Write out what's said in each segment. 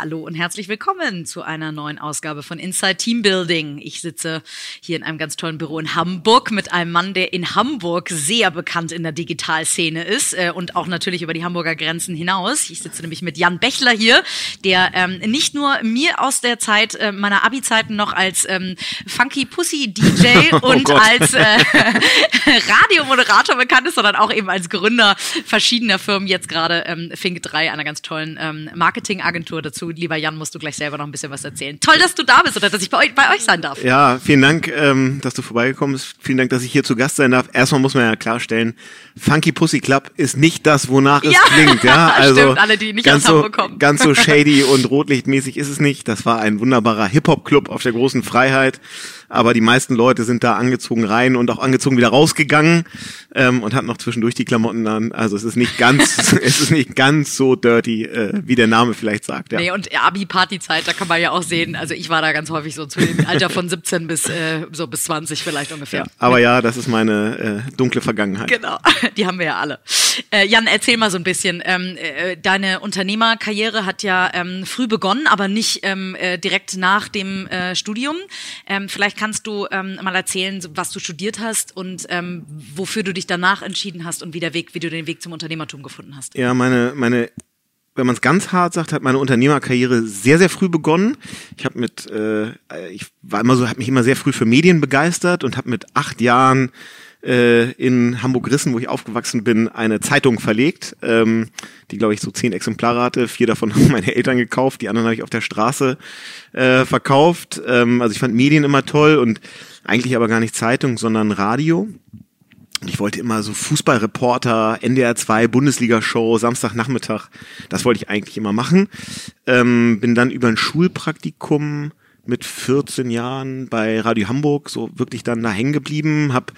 Hallo und herzlich willkommen zu einer neuen Ausgabe von Inside Team Building. Ich sitze hier in einem ganz tollen Büro in Hamburg mit einem Mann, der in Hamburg sehr bekannt in der Digitalszene ist äh, und auch natürlich über die Hamburger Grenzen hinaus. Ich sitze nämlich mit Jan Bechler hier, der ähm, nicht nur mir aus der Zeit äh, meiner Abi-Zeiten noch als ähm, Funky Pussy DJ oh und als äh, Radiomoderator bekannt ist, sondern auch eben als Gründer verschiedener Firmen, jetzt gerade ähm, Fink 3, einer ganz tollen ähm, Marketingagentur dazu lieber Jan, musst du gleich selber noch ein bisschen was erzählen. Toll, dass du da bist oder dass ich bei euch, bei euch sein darf. Ja, vielen Dank, ähm, dass du vorbeigekommen bist. Vielen Dank, dass ich hier zu Gast sein darf. Erstmal muss man ja klarstellen, Funky Pussy Club ist nicht das, wonach es ja, klingt. Ja, also stimmt, alle, die nicht ganz aus Hamburg so, kommen. Ganz so shady und rotlichtmäßig ist es nicht. Das war ein wunderbarer Hip-Hop-Club auf der großen Freiheit aber die meisten Leute sind da angezogen rein und auch angezogen wieder rausgegangen ähm, und hatten noch zwischendurch die Klamotten an. Also es ist nicht ganz, es ist nicht ganz so dirty, äh, wie der Name vielleicht sagt. Ja. Nee, und Abi-Partyzeit, da kann man ja auch sehen, also ich war da ganz häufig so zu dem Alter von 17 bis äh, so bis 20 vielleicht ungefähr. Ja, aber ja, das ist meine äh, dunkle Vergangenheit. Genau, die haben wir ja alle. Äh, Jan, erzähl mal so ein bisschen. Ähm, äh, deine Unternehmerkarriere hat ja ähm, früh begonnen, aber nicht ähm, äh, direkt nach dem äh, Studium. Ähm, vielleicht kannst du ähm, mal erzählen, was du studiert hast und ähm, wofür du dich danach entschieden hast und wie der Weg, wie du den Weg zum Unternehmertum gefunden hast. Ja, meine, meine wenn man es ganz hart sagt, hat meine Unternehmerkarriere sehr, sehr früh begonnen. Ich habe mit, äh, ich war immer so, habe mich immer sehr früh für Medien begeistert und habe mit acht Jahren äh, in Hamburg-Rissen, wo ich aufgewachsen bin, eine Zeitung verlegt, ähm, die, glaube ich, so zehn Exemplare hatte. Vier davon haben meine Eltern gekauft, die anderen habe ich auf der Straße äh, verkauft. Ähm, also ich fand Medien immer toll und eigentlich aber gar nicht Zeitung, sondern Radio. Ich wollte immer so Fußballreporter, NDR 2, Bundesliga-Show, Samstagnachmittag. Das wollte ich eigentlich immer machen. Ähm, bin dann über ein Schulpraktikum mit 14 Jahren bei Radio Hamburg so wirklich dann da hängen geblieben, habe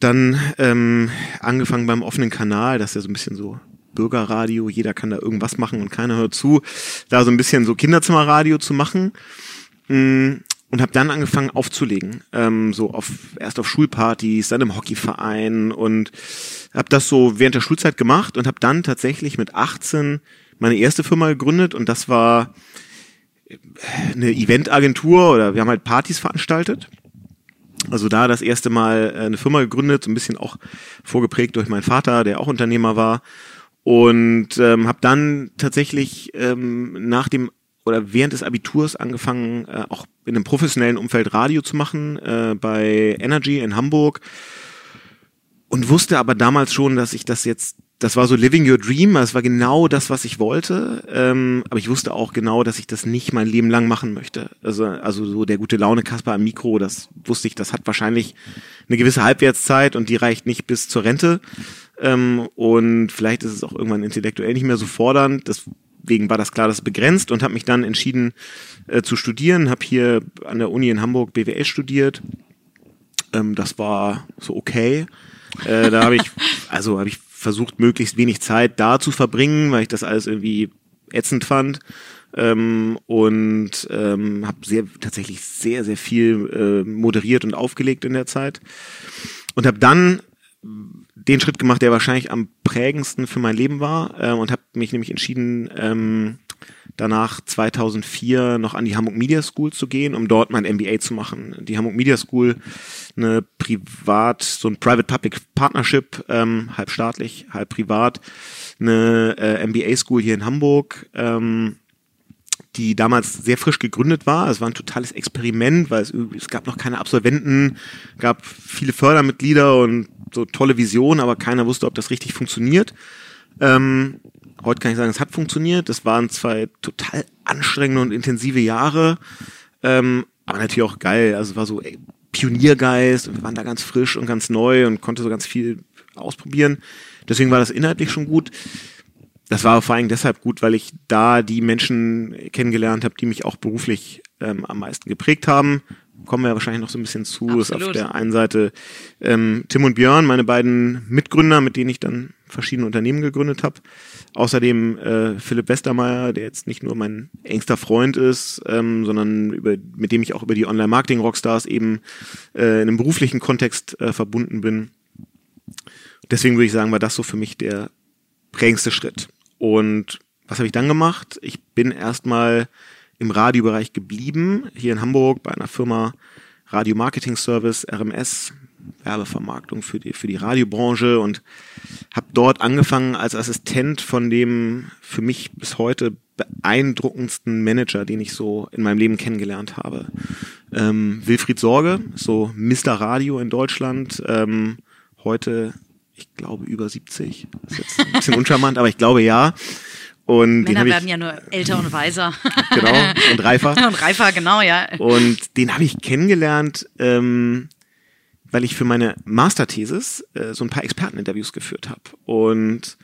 dann ähm, angefangen beim offenen Kanal, das ist ja so ein bisschen so Bürgerradio, jeder kann da irgendwas machen und keiner hört zu, da so ein bisschen so Kinderzimmerradio zu machen. Mm, und habe dann angefangen aufzulegen, ähm, so auf erst auf Schulpartys, dann im Hockeyverein und habe das so während der Schulzeit gemacht und habe dann tatsächlich mit 18 meine erste Firma gegründet und das war eine Eventagentur oder wir haben halt Partys veranstaltet also da das erste Mal äh, eine Firma gegründet, so ein bisschen auch vorgeprägt durch meinen Vater, der auch Unternehmer war. Und ähm, habe dann tatsächlich ähm, nach dem oder während des Abiturs angefangen, äh, auch in einem professionellen Umfeld Radio zu machen, äh, bei Energy in Hamburg. Und wusste aber damals schon, dass ich das jetzt das war so Living Your Dream, das war genau das, was ich wollte. Ähm, aber ich wusste auch genau, dass ich das nicht mein Leben lang machen möchte. Also, also so der gute Laune Kasper am Mikro, das wusste ich, das hat wahrscheinlich eine gewisse Halbwertszeit und die reicht nicht bis zur Rente. Ähm, und vielleicht ist es auch irgendwann intellektuell nicht mehr so fordernd. Deswegen war das klar, das begrenzt und habe mich dann entschieden äh, zu studieren. Habe hier an der Uni in Hamburg BWL studiert. Ähm, das war so okay. Äh, da habe ich, also habe ich versucht, möglichst wenig Zeit da zu verbringen, weil ich das alles irgendwie ätzend fand. Ähm, und ähm, habe sehr tatsächlich sehr sehr viel äh, moderiert und aufgelegt in der Zeit und habe dann den Schritt gemacht, der wahrscheinlich am prägendsten für mein Leben war äh, und habe mich nämlich entschieden, ähm, danach 2004 noch an die Hamburg Media School zu gehen, um dort mein MBA zu machen. Die Hamburg Media School, eine privat, so ein Private-Public Partnership, ähm, halb staatlich, halb privat, eine äh, MBA School hier in Hamburg. Ähm, die damals sehr frisch gegründet war. Es war ein totales Experiment, weil es, es gab noch keine Absolventen, gab viele Fördermitglieder und so tolle Visionen, aber keiner wusste, ob das richtig funktioniert. Ähm, heute kann ich sagen, es hat funktioniert. Das waren zwei total anstrengende und intensive Jahre, ähm, aber natürlich auch geil. Also es war so ey, Pioniergeist und wir waren da ganz frisch und ganz neu und konnte so ganz viel ausprobieren. Deswegen war das inhaltlich schon gut. Das war vor allem deshalb gut, weil ich da die Menschen kennengelernt habe, die mich auch beruflich ähm, am meisten geprägt haben. Kommen wir ja wahrscheinlich noch so ein bisschen zu. Absolut. Ist auf der einen Seite ähm, Tim und Björn, meine beiden Mitgründer, mit denen ich dann verschiedene Unternehmen gegründet habe. Außerdem äh, Philipp Westermeier, der jetzt nicht nur mein engster Freund ist, ähm, sondern über, mit dem ich auch über die Online-Marketing-Rockstars eben äh, in einem beruflichen Kontext äh, verbunden bin. Deswegen würde ich sagen, war das so für mich der prägendste Schritt. Und was habe ich dann gemacht? Ich bin erstmal im Radiobereich geblieben, hier in Hamburg bei einer Firma Radio Marketing Service, RMS, Werbevermarktung für die, für die Radiobranche und habe dort angefangen als Assistent von dem für mich bis heute beeindruckendsten Manager, den ich so in meinem Leben kennengelernt habe. Ähm, Wilfried Sorge, so Mr. Radio in Deutschland, ähm, heute, ich glaube, über 70. ist jetzt ein bisschen uncharmant, aber ich glaube ja. Und Männer ich, werden ja nur älter und weiser. genau, und reifer. und reifer, genau, ja. Und den habe ich kennengelernt, ähm, weil ich für meine Masterthesis äh, so ein paar Experteninterviews geführt habe. Und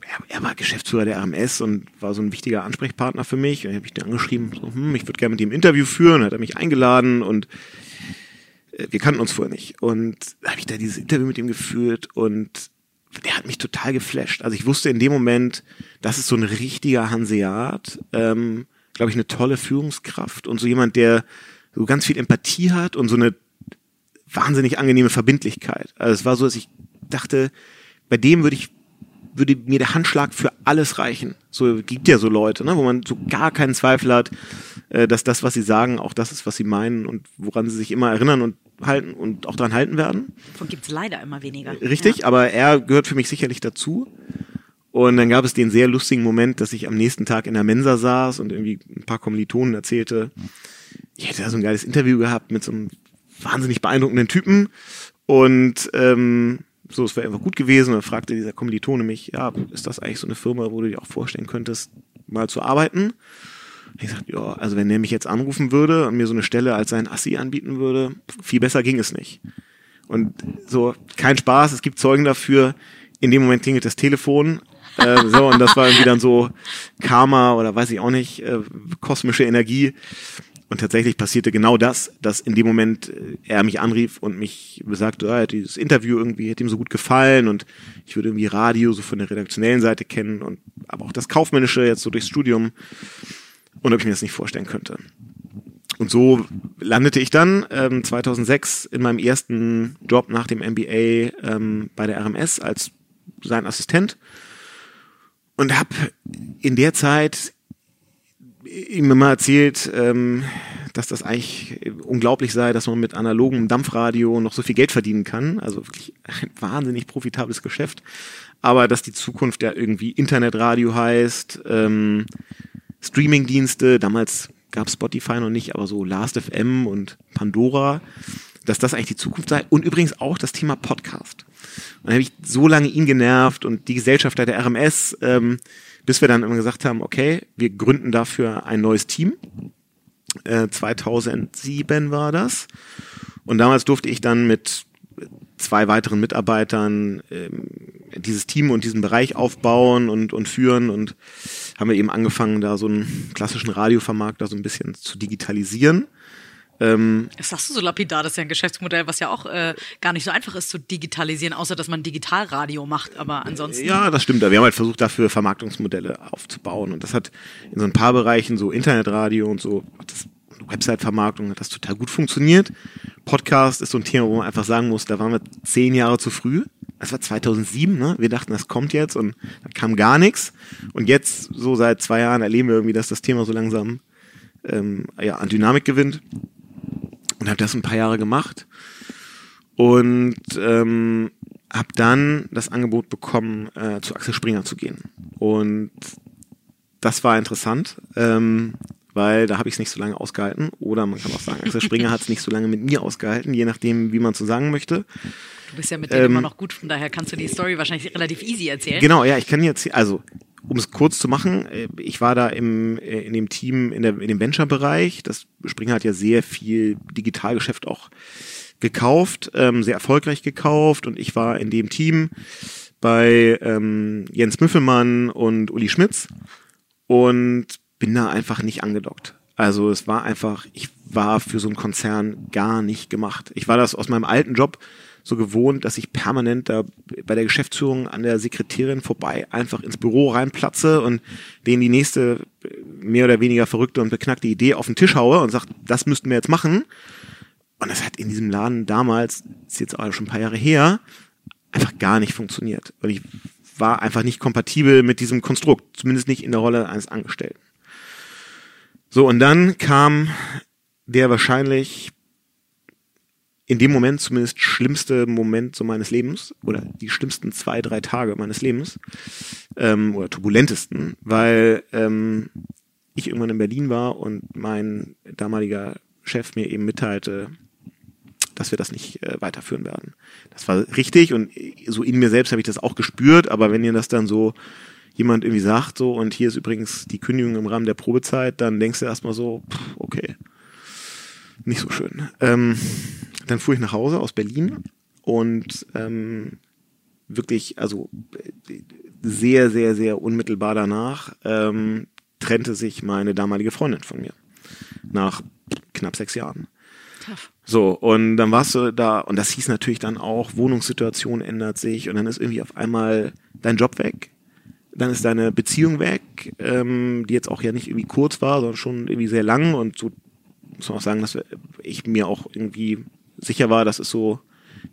er, er war Geschäftsführer der RMS und war so ein wichtiger Ansprechpartner für mich. Und ich habe ich den angeschrieben, so, hm, ich würde gerne mit ihm ein Interview führen. Hat er mich eingeladen und äh, wir kannten uns vorher nicht. Und da habe ich da dieses Interview mit ihm geführt und der hat mich total geflasht. Also ich wusste in dem Moment, das ist so ein richtiger Hanseat, ähm, glaube ich, eine tolle Führungskraft und so jemand, der so ganz viel Empathie hat und so eine wahnsinnig angenehme Verbindlichkeit. Also es war so, dass ich dachte, bei dem würde ich würde mir der Handschlag für alles reichen. So gibt ja so Leute, ne, wo man so gar keinen Zweifel hat, äh, dass das, was sie sagen, auch das ist, was sie meinen und woran sie sich immer erinnern und halten und auch dran halten werden. Davon gibt es leider immer weniger. Richtig, Ja. aber er gehört für mich sicherlich dazu. Und dann gab es den sehr lustigen Moment, dass ich am nächsten Tag in der Mensa saß und irgendwie ein paar Kommilitonen erzählte, ich hätte da so ein geiles Interview gehabt mit so einem wahnsinnig beeindruckenden Typen und ähm, so, es wäre einfach gut gewesen. Dann fragte dieser Kommilitone mich, ja, ist das eigentlich so eine Firma, wo du dir auch vorstellen könntest, mal zu arbeiten? Ich sagte, ja, also wenn er mich jetzt anrufen würde und mir so eine Stelle als sein Assi anbieten würde, viel besser ging es nicht. Und so, kein Spaß, es gibt Zeugen dafür. In dem Moment klingelt das Telefon. Äh, so, und das war irgendwie dann so Karma oder weiß ich auch nicht, äh, kosmische Energie. Und tatsächlich passierte genau das, dass in dem Moment äh, er mich anrief und mich besagte, ja, dieses Interview irgendwie hätte ihm so gut gefallen und ich würde irgendwie Radio so von der redaktionellen Seite kennen und aber auch das Kaufmännische jetzt so durchs Studium und ob ich mir das nicht vorstellen könnte. Und so landete ich dann ähm, 2006 in meinem ersten Job nach dem MBA ähm, bei der RMS als sein Assistent und habe in der Zeit ihm immer erzählt, ähm, dass das eigentlich unglaublich sei, dass man mit analogem Dampfradio noch so viel Geld verdienen kann. Also wirklich ein wahnsinnig profitables Geschäft. Aber dass die Zukunft ja irgendwie Internetradio heißt, ähm, Streamingdienste, damals gab Spotify noch nicht, aber so Last.fm und Pandora, dass das eigentlich die Zukunft sei. Und übrigens auch das Thema Podcast. Und dann habe ich so lange ihn genervt und die Gesellschafter der RMS, ähm, bis wir dann immer gesagt haben, okay, wir gründen dafür ein neues Team. Äh, 2007 war das. Und damals durfte ich dann mit zwei weiteren Mitarbeitern ähm, dieses Team und diesen Bereich aufbauen und, und führen und haben wir eben angefangen, da so einen klassischen Radiovermarkter so ein bisschen zu digitalisieren. Ähm, Das sagst du so lapidar, das ist ja ein Geschäftsmodell, was ja auch äh, gar nicht so einfach ist zu digitalisieren, außer dass man Digitalradio macht. Aber ansonsten. Ja, das stimmt. Wir haben halt versucht, dafür Vermarktungsmodelle aufzubauen. Und das hat in so ein paar Bereichen, so Internetradio und so, das Website-Vermarktung hat das total gut funktioniert. Podcast ist so ein Thema, wo man einfach sagen muss, da waren wir zehn Jahre zu früh. Das war 2007, ne? Wir dachten, das kommt jetzt und dann kam gar nichts. Und jetzt, so seit zwei Jahren, erleben wir irgendwie, dass das Thema so langsam ähm, ja, an Dynamik gewinnt. Und habe das ein paar Jahre gemacht. Und ähm, habe dann das Angebot bekommen, äh, zu Axel Springer zu gehen. Und das war interessant, ähm, weil da habe ich es nicht so lange ausgehalten. Oder man kann auch sagen, Axel Springer hat es nicht so lange mit mir ausgehalten, je nachdem, wie man so sagen möchte. Du bist ja mit denen Ähm, immer noch gut, von daher kannst du die Story wahrscheinlich relativ easy erzählen. Genau, ja, ich kann jetzt, also um es kurz zu machen, äh, ich war da im, äh, in dem Team, in, der, in dem Venture-Bereich. Das Springer hat ja sehr viel Digitalgeschäft auch gekauft, ähm, sehr erfolgreich gekauft und ich war in dem Team bei ähm, Jens Müffelmann und Uli Schmitz und bin da einfach nicht angedockt. Also es war einfach, ich war für so einen Konzern gar nicht gemacht. Ich war das aus meinem alten Job so gewohnt, dass ich permanent da bei der Geschäftsführung an der Sekretärin vorbei einfach ins Büro reinplatze und denen die nächste mehr oder weniger verrückte und beknackte Idee auf den Tisch haue und sagt, das müssten wir jetzt machen. Und das hat in diesem Laden damals, ist jetzt auch schon ein paar Jahre her, einfach gar nicht funktioniert. Und ich war einfach nicht kompatibel mit diesem Konstrukt, zumindest nicht in der Rolle eines Angestellten. So, und dann kam der wahrscheinlich in dem Moment zumindest schlimmste Moment so meines Lebens oder die schlimmsten zwei, drei Tage meines Lebens ähm, oder turbulentesten, weil ähm, ich irgendwann in Berlin war und mein damaliger Chef mir eben mitteilte, dass wir das nicht äh, weiterführen werden. Das war richtig und so in mir selbst habe ich das auch gespürt, aber wenn ihr das dann so jemand irgendwie sagt so und hier ist übrigens die Kündigung im Rahmen der Probezeit, dann denkst du erstmal so, pff, okay, nicht so schön. Ähm, dann fuhr ich nach Hause aus Berlin und ähm, wirklich, also sehr, sehr, sehr unmittelbar danach ähm, trennte sich meine damalige Freundin von mir. Nach knapp sechs Jahren. Tough. So, und dann warst du da, und das hieß natürlich dann auch, Wohnungssituation ändert sich und dann ist irgendwie auf einmal dein Job weg. Dann ist deine Beziehung weg, ähm, die jetzt auch ja nicht irgendwie kurz war, sondern schon irgendwie sehr lang und so muss man auch sagen, dass ich mir auch irgendwie sicher war, das ist so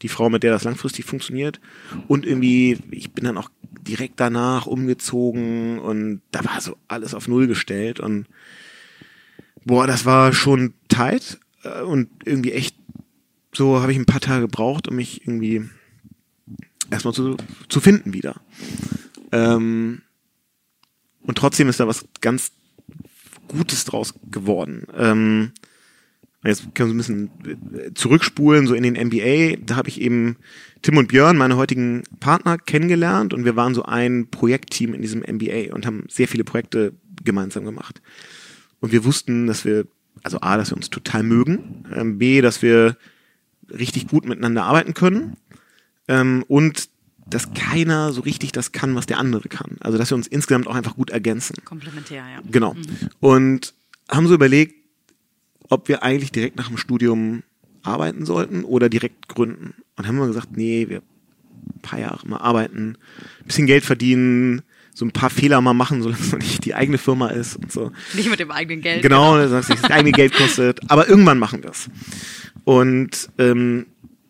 die Frau, mit der das langfristig funktioniert. Und irgendwie, ich bin dann auch direkt danach umgezogen und da war so alles auf Null gestellt und boah, das war schon tight äh, und irgendwie echt so habe ich ein paar Tage gebraucht, um mich irgendwie erstmal zu, zu finden wieder. Ähm, und trotzdem ist da was ganz Gutes draus geworden. Ähm, Jetzt können wir so ein bisschen äh, zurückspulen, so in den NBA. Da habe ich eben Tim und Björn, meine heutigen Partner, kennengelernt und wir waren so ein Projektteam in diesem NBA und haben sehr viele Projekte gemeinsam gemacht. Und wir wussten, dass wir, also A, dass wir uns total mögen, ähm, B, dass wir richtig gut miteinander arbeiten können ähm, und dass keiner so richtig das kann, was der andere kann. Also dass wir uns insgesamt auch einfach gut ergänzen. Komplementär, ja. Genau. Mhm. Und haben so überlegt, ob wir eigentlich direkt nach dem Studium arbeiten sollten oder direkt gründen. Und haben wir gesagt, nee, wir ein paar Jahre mal arbeiten, ein bisschen Geld verdienen, so ein paar Fehler mal machen, solange es noch nicht die eigene Firma ist und so. Nicht mit dem eigenen Geld. Genau, genau. dass es das eigene Geld kostet. Aber irgendwann machen wir es. Und ähm,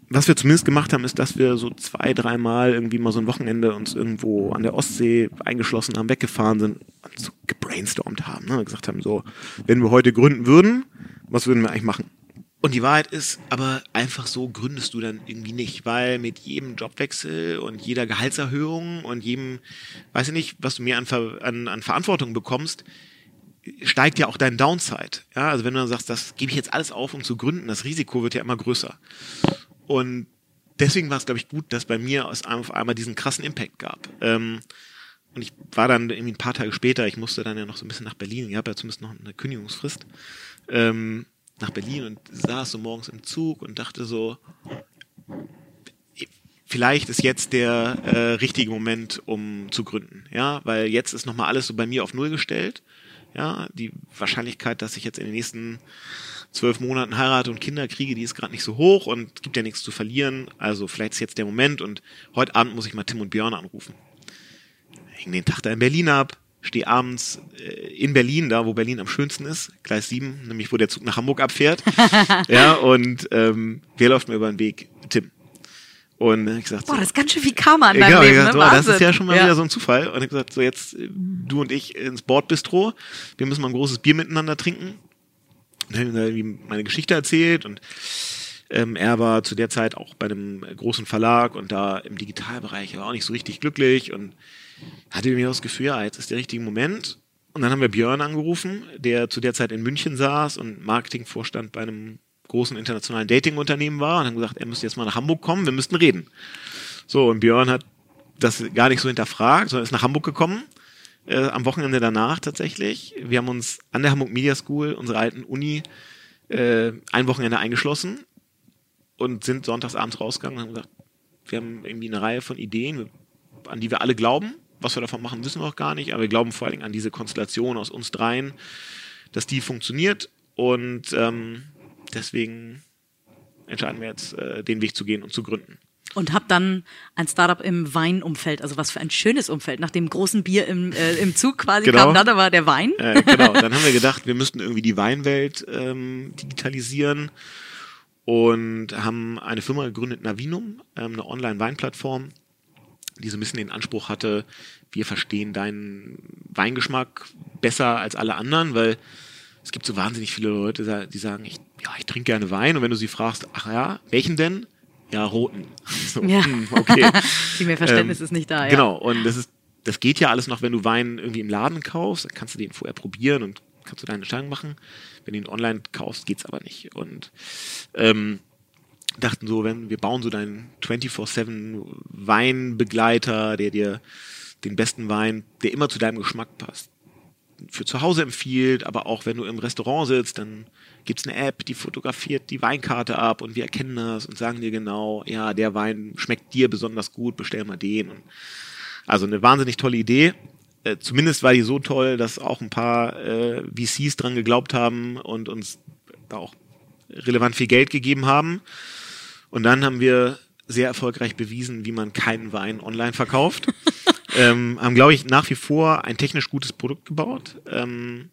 was wir zumindest gemacht haben, ist, dass wir so zwei, dreimal irgendwie mal so ein Wochenende uns irgendwo an der Ostsee eingeschlossen haben, weggefahren sind und so gebrainstormt haben. Ne? Gesagt haben, so, wenn wir heute gründen würden, was würden wir eigentlich machen? Und die Wahrheit ist, aber einfach so gründest du dann irgendwie nicht, weil mit jedem Jobwechsel und jeder Gehaltserhöhung und jedem, weiß ich nicht, was du mehr an, an, an Verantwortung bekommst, steigt ja auch dein Downside. Ja, also wenn du dann sagst, das gebe ich jetzt alles auf, um zu gründen, das Risiko wird ja immer größer. Und deswegen war es, glaube ich, gut, dass bei mir aus auf einmal diesen krassen Impact gab. Ähm, und ich war dann irgendwie ein paar Tage später, ich musste dann ja noch so ein bisschen nach Berlin, ich habe ja zumindest noch eine Kündigungsfrist ähm, nach Berlin und saß so morgens im Zug und dachte so, vielleicht ist jetzt der äh, richtige Moment, um zu gründen, ja, weil jetzt ist nochmal alles so bei mir auf Null gestellt, ja, die Wahrscheinlichkeit, dass ich jetzt in den nächsten zwölf Monaten heirate und Kinder kriege, die ist gerade nicht so hoch und gibt ja nichts zu verlieren, also vielleicht ist jetzt der Moment und heute Abend muss ich mal Tim und Björn anrufen. Hing den Tag da in Berlin ab, stehe abends äh, in Berlin, da wo Berlin am schönsten ist, Gleis 7, nämlich wo der Zug nach Hamburg abfährt. ja, und ähm, wer läuft mir über den Weg? Tim. Und ich gesagt, boah, so, das ist ganz schön viel Karma an deinem genau, Leben, gesagt, ne? boah, das ist ja schon mal ja. wieder so ein Zufall. Und ich gesagt, so jetzt äh, du und ich ins Bordbistro, wir müssen mal ein großes Bier miteinander trinken. Und dann habe ich ihm meine Geschichte erzählt und ähm, er war zu der Zeit auch bei einem großen Verlag und da im Digitalbereich war auch nicht so richtig glücklich und hatte mir das Gefühl, ja, jetzt ist der richtige Moment. Und dann haben wir Björn angerufen, der zu der Zeit in München saß und Marketingvorstand bei einem großen internationalen Datingunternehmen war und haben gesagt, er müsste jetzt mal nach Hamburg kommen, wir müssten reden. So, und Björn hat das gar nicht so hinterfragt, sondern ist nach Hamburg gekommen, äh, am Wochenende danach tatsächlich. Wir haben uns an der Hamburg Media School, unserer alten Uni, äh, ein Wochenende eingeschlossen und sind sonntags abends rausgegangen und haben gesagt, wir haben irgendwie eine Reihe von Ideen, an die wir alle glauben was wir davon machen, wissen wir auch gar nicht, aber wir glauben vor allen Dingen an diese Konstellation aus uns dreien, dass die funktioniert und ähm, deswegen entscheiden wir jetzt, äh, den Weg zu gehen und zu gründen. Und habe dann ein Startup im Weinumfeld, also was für ein schönes Umfeld. Nach dem großen Bier im, äh, im Zug quasi Genau. kam dann aber der Wein. Äh, genau, dann haben wir gedacht, wir müssten irgendwie die Weinwelt ähm, digitalisieren und haben eine Firma gegründet, Navinum, ähm, eine Online-Weinplattform, die so ein bisschen den Anspruch hatte, wir verstehen deinen Weingeschmack besser als alle anderen, weil es gibt so wahnsinnig viele Leute, die sagen, ich, ja, ich trinke gerne Wein und wenn du sie fragst, ach ja, welchen denn? Ja, roten. So, Ja. hm, okay. Viel mehr Verständnis ist nicht da. Ja. Genau, und das ist, das geht ja alles noch, wenn du Wein irgendwie im Laden kaufst, dann kannst du den vorher probieren und kannst du deine Entscheidung machen. Wenn du ihn online kaufst, geht's aber nicht. Und ähm, dachten so, wenn wir bauen so deinen 24-7 Weinbegleiter, der dir den besten Wein, der immer zu deinem Geschmack passt, für zu Hause empfiehlt, aber auch wenn du im Restaurant sitzt, dann gibt's eine App, die fotografiert die Weinkarte ab und wir erkennen das und sagen dir genau, ja, der Wein schmeckt dir besonders gut, bestell mal den. Und also eine wahnsinnig tolle Idee. Äh, zumindest war die so toll, dass auch ein paar äh, VCs dran geglaubt haben und uns da auch relevant viel Geld gegeben haben. Und dann haben wir sehr erfolgreich bewiesen, wie man keinen Wein online verkauft. ähm, haben, glaube ich, nach wie vor ein technisch gutes Produkt gebaut. Ähm,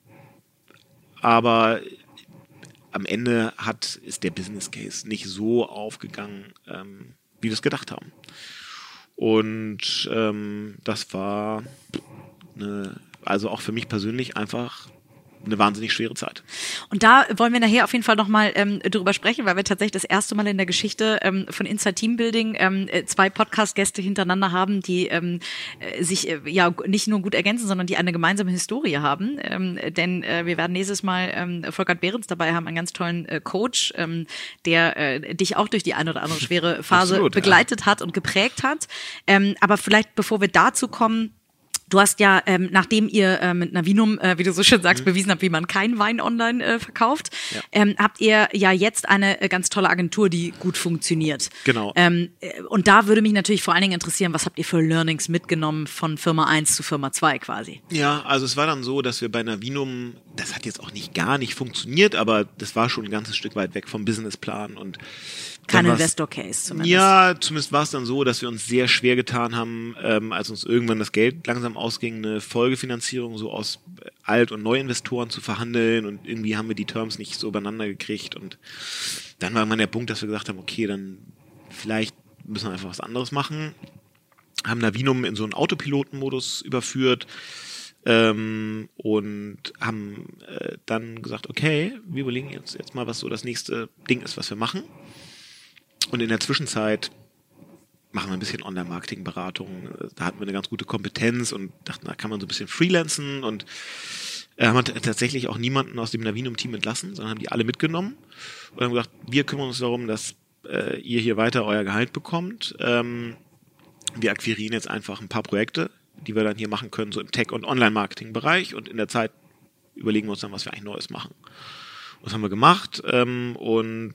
aber am Eine hat, ist der Business Case nicht so aufgegangen, ähm, wie wir es gedacht haben. Und ähm, das war eine, also auch für mich persönlich einfach eine wahnsinnig schwere Zeit. Und da wollen wir nachher auf jeden Fall nochmal ähm, drüber sprechen, weil wir tatsächlich das erste Mal in der Geschichte ähm, von Inside Team Building ähm, äh, zwei Podcast-Gäste hintereinander haben, die ähm, äh, sich äh, ja nicht nur gut ergänzen, sondern die eine gemeinsame Historie haben. Ähm, denn äh, wir werden nächstes Mal ähm, Volkert Behrens dabei haben, einen ganz tollen äh, Coach, ähm, der äh, dich auch durch die eine oder andere schwere Phase Absolut, ja. begleitet hat und geprägt hat. Ähm, aber vielleicht, bevor wir dazu kommen, Du hast ja, ähm, nachdem ihr äh, mit Navinum, äh, wie du so schön sagst, bewiesen habt, wie man keinen Wein online äh, verkauft, Ja. ähm, habt ihr ja jetzt eine äh, ganz tolle Agentur, die gut funktioniert. Genau. Ähm, äh, und da würde mich natürlich vor allen Dingen interessieren, was habt ihr für Learnings mitgenommen von Firma 1 zu Firma 2 quasi? Ja, also es war dann so, dass wir bei Navinum, das hat jetzt auch nicht gar nicht funktioniert, aber das war schon ein ganzes Stück weit weg vom Businessplan und Kein Investor Case zumindest. Ja, zumindest war es dann so, dass wir uns sehr schwer getan haben, ähm, als uns irgendwann das Geld langsam ausging, eine Folgefinanzierung so aus Alt- und Neuinvestoren zu verhandeln und irgendwie haben wir die Terms nicht so übereinander gekriegt und dann war irgendwann der Punkt, dass wir gesagt haben, okay, dann vielleicht müssen wir einfach was anderes machen. Haben Navinum in so einen Autopilotenmodus überführt ähm, und haben äh, dann gesagt, okay, wir überlegen jetzt, jetzt mal, was so das nächste Ding ist, was wir machen. Und in der Zwischenzeit machen wir ein bisschen Online-Marketing-Beratung. Da hatten wir eine ganz gute Kompetenz und dachten, da kann man so ein bisschen freelancen und äh, haben tatsächlich auch niemanden aus dem Navinum-Team entlassen, sondern haben die alle mitgenommen und haben gesagt, wir kümmern uns darum, dass äh, ihr hier weiter euer Gehalt bekommt. Ähm, wir akquirieren jetzt einfach ein paar Projekte, die wir dann hier machen können, so im Tech- und Online-Marketing-Bereich und in der Zeit überlegen wir uns dann, was wir eigentlich Neues machen. Das haben wir gemacht ähm, und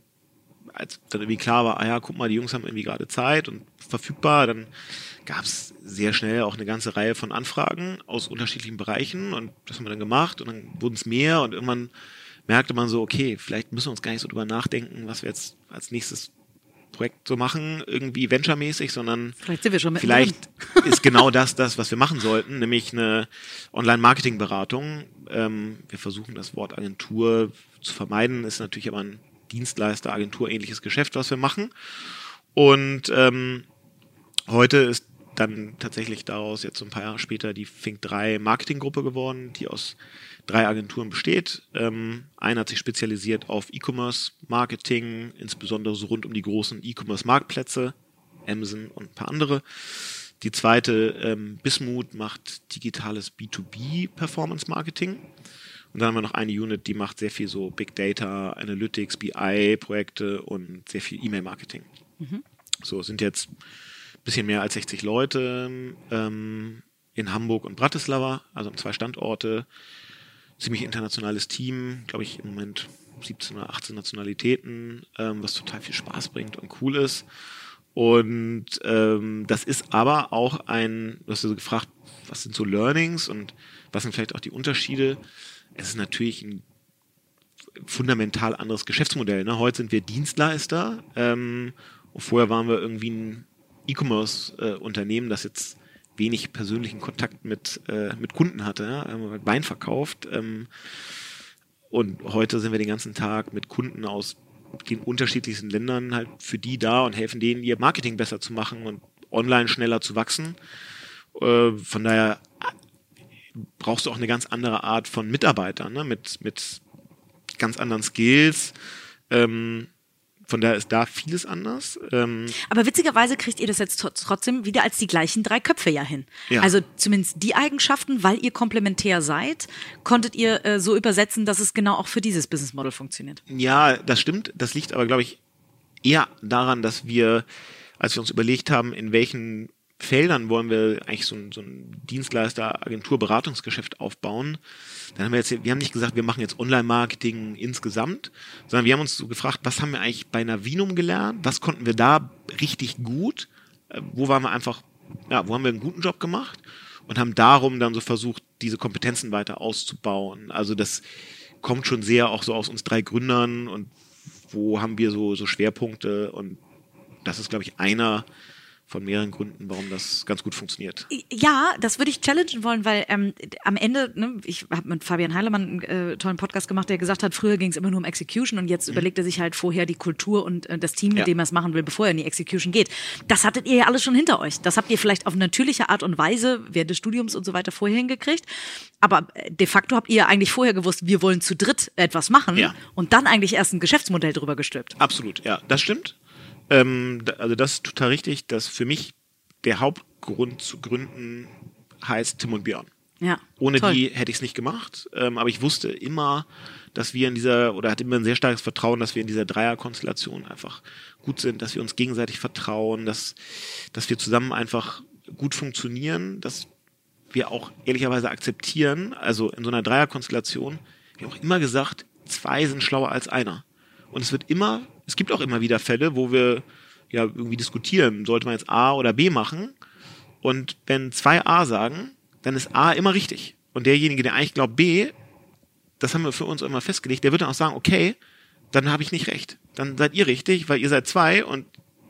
als dann irgendwie klar war, ah ja, guck mal, die Jungs haben irgendwie gerade Zeit und verfügbar, dann gab es sehr schnell auch eine ganze Reihe von Anfragen aus unterschiedlichen Bereichen und das haben wir dann gemacht und dann wurden es mehr und irgendwann merkte man so, okay, vielleicht müssen wir uns gar nicht so drüber nachdenken, was wir jetzt als nächstes Projekt so machen, irgendwie venture-mäßig, sondern Vielleicht sind wir schon vielleicht ist genau das das, was wir machen sollten, nämlich eine Online-Marketing-Beratung. Ähm, wir versuchen das Wort Agentur zu vermeiden, ist natürlich aber ein Dienstleister, Agentur-ähnliches Geschäft, was wir machen. Und ähm, heute ist dann tatsächlich daraus jetzt ein paar Jahre später die Fink 3 Marketinggruppe geworden, die aus drei Agenturen besteht. Ähm, eine hat sich spezialisiert auf E-Commerce Marketing, insbesondere so rund um die großen E-Commerce Marktplätze, Amazon und ein paar andere. Die zweite, ähm, Bismuth, macht digitales B2B Performance Marketing. Und dann haben wir noch eine Unit, die macht sehr viel so Big Data, Analytics, BI Projekte und sehr viel E-Mail Marketing. So, sind jetzt ein bisschen mehr als 60 Leute ähm, in Hamburg und Bratislava, also zwei Standorte. Ziemlich internationales Team, glaube ich im Moment 17 oder 18 Nationalitäten, ähm, was total viel Spaß bringt und cool ist. Und ähm, das ist aber auch ein, du hast ja so gefragt, was sind so Learnings und was sind vielleicht auch die Unterschiede? Es ist natürlich ein fundamental anderes Geschäftsmodell. Ne? Heute sind wir Dienstleister. Ähm, vorher waren wir irgendwie ein E-Commerce-Unternehmen, äh, das jetzt wenig persönlichen Kontakt mit, äh, mit Kunden hatte. Ja? Halt Wein verkauft. Ähm, und heute sind wir den ganzen Tag mit Kunden aus den unterschiedlichsten Ländern halt für die da und helfen denen, ihr Marketing besser zu machen und online schneller zu wachsen. Äh, von daher brauchst du auch eine ganz andere Art von Mitarbeitern, ne? mit, mit ganz anderen Skills. Ähm, von daher ist da vieles anders. Ähm Aber witzigerweise kriegt ihr das jetzt trotzdem wieder als die gleichen drei Köpfe ja hin. Ja. Also zumindest die Eigenschaften, weil ihr komplementär seid, konntet ihr äh, so übersetzen, dass es genau auch für dieses Business Model funktioniert. Ja, das stimmt. Das liegt aber, glaube ich, eher daran, dass wir, als wir uns überlegt haben, in welchen Feldern wollen wir eigentlich so ein, so ein Dienstleister, Agentur, Beratungsgeschäft aufbauen. Dann haben wir jetzt, wir haben nicht gesagt, wir machen jetzt Online-Marketing insgesamt, sondern wir haben uns so gefragt, was haben wir eigentlich bei Navinum gelernt? Was konnten wir da richtig gut? Äh, wo waren wir einfach, ja, wo haben wir einen guten Job gemacht? Und haben darum dann so versucht, diese Kompetenzen weiter auszubauen. Also das kommt schon sehr auch so aus uns drei Gründern und wo haben wir so, so Schwerpunkte und das ist, glaube ich, einer von mehreren Gründen, warum das ganz gut funktioniert. Ja, das würde ich challengen wollen, weil ähm, am Ende, ne, ich habe mit Fabian Heilemann einen äh, tollen Podcast gemacht, der gesagt hat, früher ging es immer nur um Execution und jetzt mhm. überlegt er sich halt vorher die Kultur und äh, das Team, mit ja. dem er es machen will, bevor er in die Execution geht. Das hattet ihr ja alles schon hinter euch. Das habt ihr vielleicht auf natürliche Art und Weise während des Studiums und so weiter vorher hingekriegt. Aber äh, de facto habt ihr eigentlich vorher gewusst, wir wollen zu dritt etwas machen ja. und dann eigentlich erst ein Geschäftsmodell drüber gestülpt. Absolut, ja, das stimmt. Ähm, also das ist total richtig, dass für mich der Hauptgrund zu gründen heißt Tim und Björn. Ja, Ohne toll. die hätte ich es nicht gemacht. Ähm, aber ich wusste immer, dass wir in dieser, oder hatte immer ein sehr starkes Vertrauen, dass wir in dieser Dreierkonstellation einfach gut sind, dass wir uns gegenseitig vertrauen, dass, dass wir zusammen einfach gut funktionieren, dass wir auch ehrlicherweise akzeptieren, also in so einer Dreierkonstellation, wir haben auch immer gesagt, zwei sind schlauer als einer. Und es wird immer, es gibt auch immer wieder Fälle, wo wir ja irgendwie diskutieren, sollte man jetzt A oder B machen. Und wenn zwei A sagen, dann ist A immer richtig. Und derjenige, der eigentlich glaubt B, das haben wir für uns immer festgelegt, der wird dann auch sagen, okay, dann habe ich nicht recht. Dann seid ihr richtig, weil ihr seid zwei und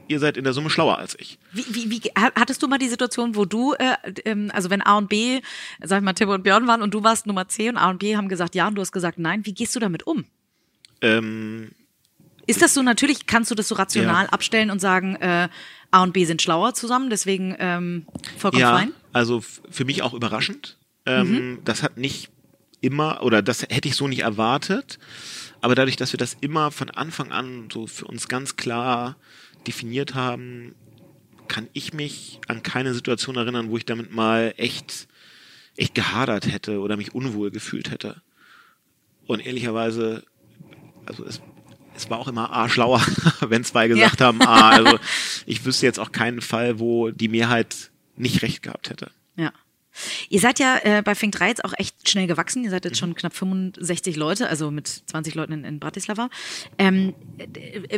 ihr seid in der Summe schlauer als ich. Wie, wie, wie hattest du mal die Situation, wo du, äh, ähm, also wenn A und B, sag ich mal, Tim und Björn waren und du warst Nummer C und A und B haben gesagt ja und du hast gesagt nein, wie gehst du damit um? Ähm, ist das so natürlich, kannst du das so rational Ja. abstellen und sagen, äh, A und B sind schlauer zusammen, deswegen ähm, vollkommen ja, fein? also für mich auch überraschend. Ähm, Das hat nicht immer, oder das hätte ich so nicht erwartet. Aber dadurch, dass wir das immer von Anfang an so für uns ganz klar definiert haben, kann ich mich an keine Situation erinnern, wo ich damit mal echt, echt gehadert hätte oder mich unwohl gefühlt hätte. Und ehrlicherweise, also es, es war auch immer A schlauer, wenn zwei gesagt Ja. haben A. Also ich wüsste jetzt auch keinen Fall, wo die Mehrheit nicht recht gehabt hätte. Ihr seid ja äh, bei Fink 3 jetzt auch echt schnell gewachsen. Ihr seid jetzt schon knapp 65 Leute, also mit 20 Leuten in, in Bratislava. Ähm, äh,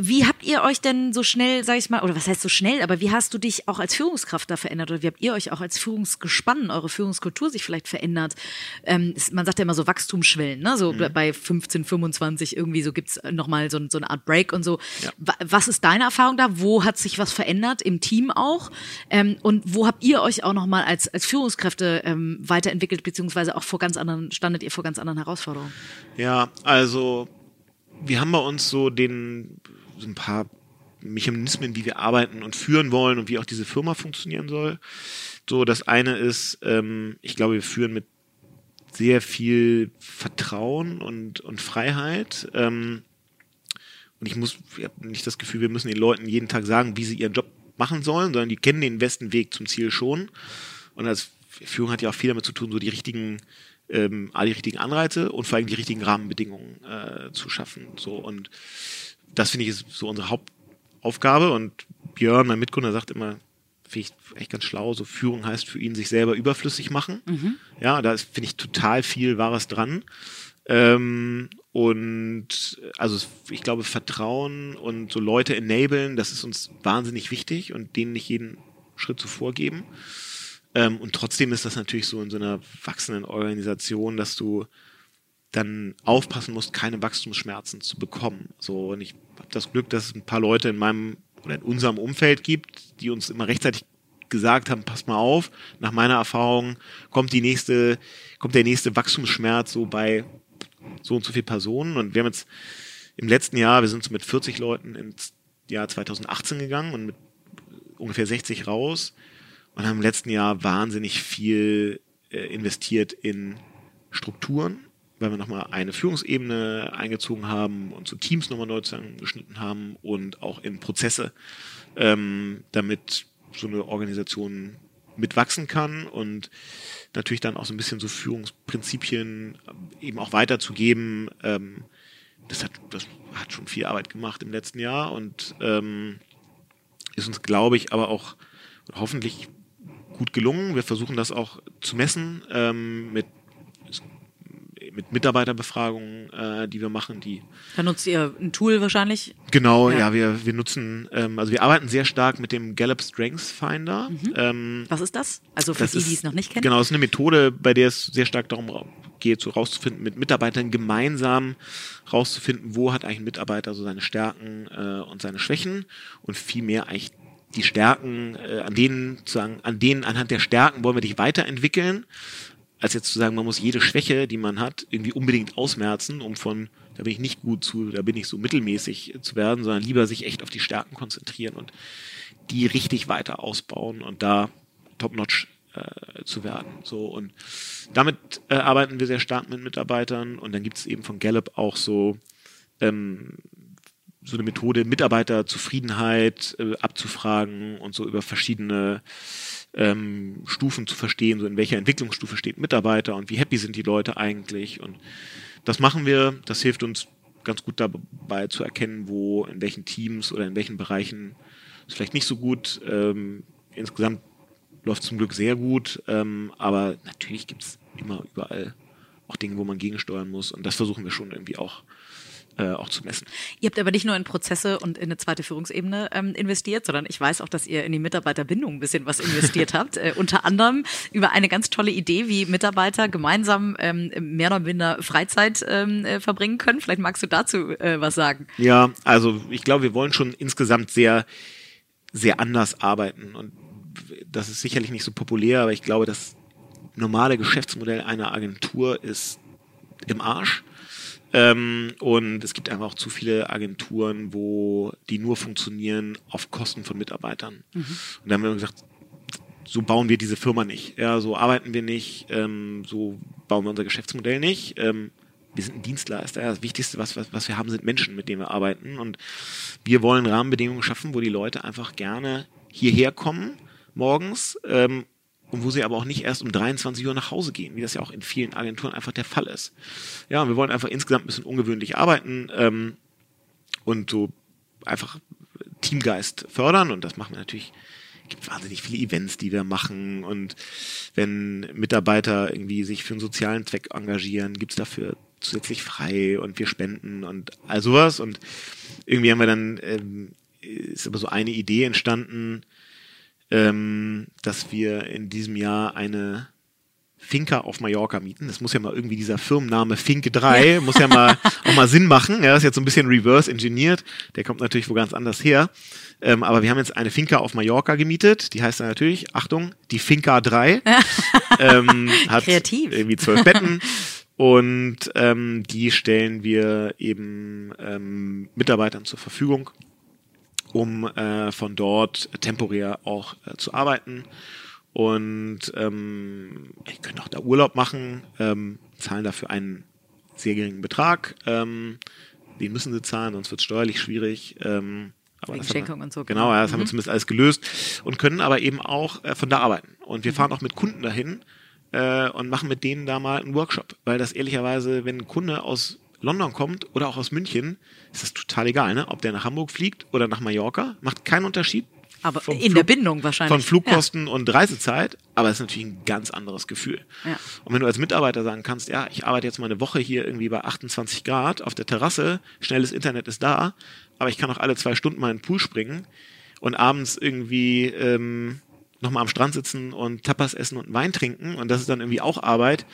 wie habt ihr euch denn so schnell, sag ich mal, oder was heißt so schnell, aber wie hast du dich auch als Führungskraft da verändert oder wie habt ihr euch auch als Führungsgespann, eure Führungskultur sich vielleicht verändert? Ähm, es, man sagt ja immer so Wachstumsschwellen, ne? so bei 15, 25 irgendwie so gibt's nochmal so, so eine Art Break und so. Ja. Wa- Was ist deine Erfahrung da? Wo hat sich was verändert im Team auch? Ähm, und wo habt ihr euch auch nochmal als, als Führungskräfte ähm, weiterentwickelt, beziehungsweise auch vor ganz anderen, standet ihr vor ganz anderen Herausforderungen? Ja, also wir haben bei uns so den so ein paar Mechanismen, wie wir arbeiten und führen wollen und wie auch diese Firma funktionieren soll. So, das eine ist, ähm, ich glaube, wir führen mit sehr viel Vertrauen und, und Freiheit. Ähm, und ich muss, ich habe nicht das Gefühl, wir müssen den Leuten jeden Tag sagen, wie sie ihren Job machen sollen, sondern die kennen den besten Weg zum Ziel schon. Und als Führung hat ja auch viel damit zu tun, so die richtigen, ähm, die richtigen Anreize und vor allem die richtigen Rahmenbedingungen äh, zu schaffen. So und das finde ich ist so unsere Hauptaufgabe. Und Björn, mein Mitgründer, sagt immer, finde ich echt ganz schlau, so Führung heißt für ihn sich selber überflüssig machen. Ja, da finde ich, total viel Wahres dran. Ähm, und also ich glaube, Vertrauen und so Leute enablen, das ist uns wahnsinnig wichtig und denen nicht jeden Schritt zuvor geben. Ähm, und trotzdem ist das natürlich so in so einer wachsenden Organisation, dass du dann aufpassen musst, keine Wachstumsschmerzen zu bekommen. So, und ich habe das Glück, dass es ein paar Leute in meinem oder in unserem Umfeld gibt, die uns immer rechtzeitig gesagt haben, pass mal auf, nach meiner Erfahrung kommt die nächste, kommt der nächste Wachstumsschmerz so bei so und so viel Personen. Und wir haben jetzt im letzten Jahr, wir sind so mit 40 Leuten ins Jahr 2018 gegangen und mit ungefähr 60 raus und haben im letzten Jahr wahnsinnig viel äh, investiert in Strukturen, weil wir nochmal eine Führungsebene eingezogen haben und so Teams nochmal neu zusammengeschnitten haben und auch in Prozesse, ähm, damit so eine Organisation mitwachsen kann und natürlich dann auch so ein bisschen so Führungsprinzipien eben auch weiterzugeben. Ähm, das, hat, das hat schon viel Arbeit gemacht im letzten Jahr und ähm, ist uns, glaube ich, aber auch hoffentlich gut gelungen. Wir versuchen das auch zu messen ähm, mit mit Mitarbeiterbefragungen, äh, die wir machen, die. Da nutzt ihr ein Tool wahrscheinlich? Genau, ja, ja wir, wir nutzen, ähm, also wir arbeiten sehr stark mit dem Gallup Strengths Finder. Mhm. Ähm, Was ist das? Also für die, die es noch nicht kennen? Genau, es ist eine Methode, bei der es sehr stark darum geht, so rauszufinden, mit Mitarbeitern gemeinsam rauszufinden, wo hat eigentlich ein Mitarbeiter so seine Stärken äh, und seine Schwächen und vielmehr eigentlich die Stärken, äh, an denen zu sagen, an denen, anhand der Stärken wollen wir dich weiterentwickeln als jetzt zu sagen, man muss jede Schwäche, die man hat, irgendwie unbedingt ausmerzen, um von, da bin ich nicht gut zu, da bin ich so mittelmäßig zu werden, sondern lieber sich echt auf die Stärken konzentrieren und die richtig weiter ausbauen und da top-notch äh, zu werden. So und damit äh, arbeiten wir sehr stark mit Mitarbeitern und dann gibt es eben von Gallup auch so ähm, so eine Methode, Mitarbeiterzufriedenheit äh, abzufragen und so über verschiedene ähm, Stufen zu verstehen, so in welcher Entwicklungsstufe steht Mitarbeiter und wie happy sind die Leute eigentlich. Und das machen wir, das hilft uns ganz gut dabei zu erkennen, wo, in welchen Teams oder in welchen Bereichen es vielleicht nicht so gut. Ähm, insgesamt läuft zum Glück sehr gut, ähm, aber natürlich gibt es immer überall auch Dinge, wo man gegensteuern muss. Und das versuchen wir schon irgendwie auch äh, auch zu messen. Ihr habt aber nicht nur in Prozesse und in eine zweite Führungsebene ähm, investiert, sondern ich weiß auch, dass ihr in die Mitarbeiterbindung ein bisschen was investiert habt. Äh, unter anderem über eine ganz tolle Idee, wie Mitarbeiter gemeinsam ähm, mehr oder minder Freizeit ähm, äh, verbringen können. Vielleicht magst du dazu äh, was sagen. Ja, also ich glaube, wir wollen schon insgesamt sehr, sehr anders arbeiten. Und das ist sicherlich nicht so populär, aber ich glaube, das normale Geschäftsmodell einer Agentur ist im Arsch. Ähm, und es gibt einfach auch zu viele Agenturen, wo die nur funktionieren auf Kosten von Mitarbeitern. Mhm. Und da haben wir gesagt, so bauen wir diese Firma nicht. Ja, so arbeiten wir nicht, ähm, so bauen wir unser Geschäftsmodell nicht. Ähm, wir sind ein Dienstleister. Ja, das Wichtigste, was, was, was wir haben, sind Menschen, mit denen wir arbeiten. Und wir wollen Rahmenbedingungen schaffen, wo die Leute einfach gerne hierher kommen morgens ähm, und wo sie aber auch nicht erst um 23 Uhr nach Hause gehen, wie das ja auch in vielen Agenturen einfach der Fall ist. Ja, wir wollen einfach insgesamt ein bisschen ungewöhnlich arbeiten ähm, und so einfach Teamgeist fördern und das machen wir natürlich. Es gibt wahnsinnig viele Events, die wir machen und wenn Mitarbeiter irgendwie sich für einen sozialen Zweck engagieren, gibt's dafür zusätzlich frei und wir spenden und all sowas und irgendwie haben wir dann ähm, ist aber so eine Idee entstanden, ähm, dass wir in diesem Jahr eine Finca auf Mallorca mieten. Das muss ja mal irgendwie dieser Firmenname Finke 3, ja. muss ja mal auch mal Sinn machen. Ja, ist jetzt so ein bisschen reverse engineert. Der kommt natürlich wo ganz anders her. Ähm, aber wir haben jetzt eine Finca auf Mallorca gemietet. Die heißt dann natürlich, Achtung, die Finca 3. ähm, hat Kreativ. irgendwie zwölf Betten. Und ähm, die stellen wir eben ähm, Mitarbeitern zur Verfügung um äh, von dort temporär auch äh, zu arbeiten. Und ähm, ich könnte auch da Urlaub machen, ähm, zahlen dafür einen sehr geringen Betrag. Ähm, den müssen sie zahlen, sonst wird es steuerlich schwierig. Ähm, aber Wegen Schenkung und so. Genau, ja, das mhm. haben wir mhm. zumindest alles gelöst und können aber eben auch äh, von da arbeiten. Und wir mhm. fahren auch mit Kunden dahin äh, und machen mit denen da mal einen Workshop, weil das ehrlicherweise, wenn ein Kunde aus London kommt oder auch aus München, ist das total egal, ne? Ob der nach Hamburg fliegt oder nach Mallorca, macht keinen Unterschied. Aber in Flug, der Bindung wahrscheinlich. Von Flugkosten ja. und Reisezeit, aber es ist natürlich ein ganz anderes Gefühl. Ja. Und wenn du als Mitarbeiter sagen kannst, ja, ich arbeite jetzt mal eine Woche hier irgendwie bei 28 Grad auf der Terrasse, schnelles Internet ist da, aber ich kann auch alle zwei Stunden mal in den Pool springen und abends irgendwie ähm, nochmal am Strand sitzen und Tapas essen und Wein trinken und das ist dann irgendwie auch Arbeit,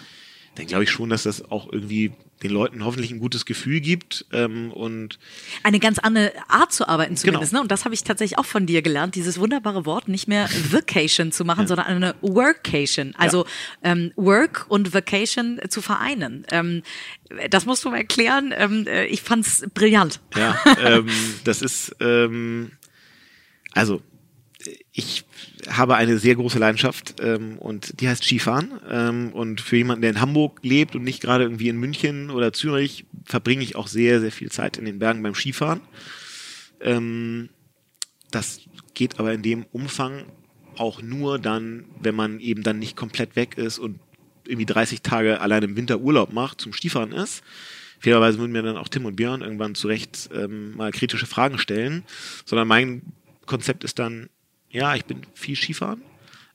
dann glaube ich schon, dass das auch irgendwie den Leuten hoffentlich ein gutes Gefühl gibt ähm, und eine ganz andere Art zu arbeiten zumindest. Genau. Ne? Und das habe ich tatsächlich auch von dir gelernt, dieses wunderbare Wort nicht mehr Vacation zu machen, Ja. sondern eine Workation. Also ähm, Work und Vacation zu vereinen. Ähm, das musst du mal erklären. Ähm, äh, ich fand's brillant. Ja, ähm, das ist, ähm, also ich habe eine sehr große Leidenschaft ähm, und die heißt Skifahren. Ähm, und für jemanden, der in Hamburg lebt und nicht gerade irgendwie in München oder Zürich, verbringe ich auch sehr, sehr viel Zeit in den Bergen beim Skifahren. Ähm, das geht aber in dem Umfang auch nur dann, wenn man eben dann nicht komplett weg ist und irgendwie 30 Tage allein im Winter Urlaub macht, zum Skifahren ist. Fairerweise würden mir dann auch Tim und Björn irgendwann zu Recht ähm, mal kritische Fragen stellen, sondern mein Konzept ist dann, ja, ich bin viel Skifahren,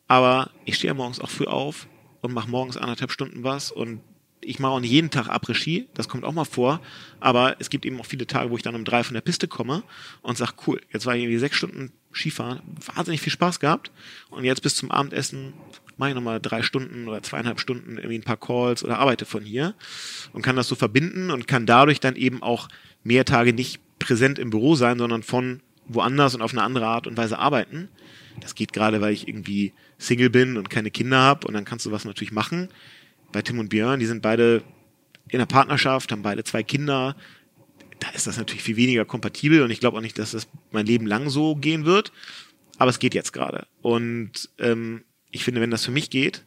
aber ich stehe ja morgens auch früh auf und mache morgens anderthalb Stunden was und ich mache auch nicht jeden Tag Après-Ski, das kommt auch mal vor, aber es gibt eben auch viele Tage, wo ich dann um drei von der Piste komme und sage, cool, jetzt war ich irgendwie sechs Stunden Skifahren, wahnsinnig viel Spaß gehabt und jetzt bis zum Abendessen mache ich nochmal drei Stunden oder zweieinhalb Stunden irgendwie ein paar Calls oder arbeite von hier und kann das so verbinden und kann dadurch dann eben auch mehr Tage nicht präsent im Büro sein, sondern von woanders und auf eine andere Art und Weise arbeiten. Das geht gerade, weil ich irgendwie Single bin und keine Kinder habe und dann kannst du was natürlich machen. Bei Tim und Björn, die sind beide in einer Partnerschaft, haben beide zwei Kinder. Da ist das natürlich viel weniger kompatibel und ich glaube auch nicht, dass das mein Leben lang so gehen wird. Aber es geht jetzt gerade. Und ähm, ich finde, wenn das für mich geht,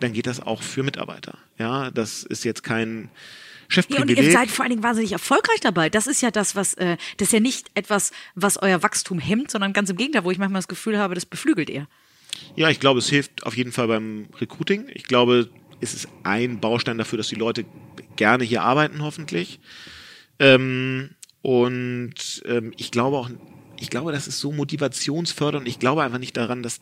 dann geht das auch für Mitarbeiter. Ja, das ist jetzt kein Ja, und Chefprivileg. ihr seid vor allen Dingen wahnsinnig erfolgreich dabei. Das ist ja das, was, äh, das ist ja nicht etwas, was euer Wachstum hemmt, sondern ganz im Gegenteil, wo ich manchmal das Gefühl habe, das beflügelt ihr. Ja, ich glaube, es hilft auf jeden Fall beim Recruiting. Ich glaube, es ist ein Baustein dafür, dass die Leute gerne hier arbeiten, hoffentlich. Ähm, und ähm, ich glaube auch, ich glaube, das ist so motivationsfördernd. Ich glaube einfach nicht daran, dass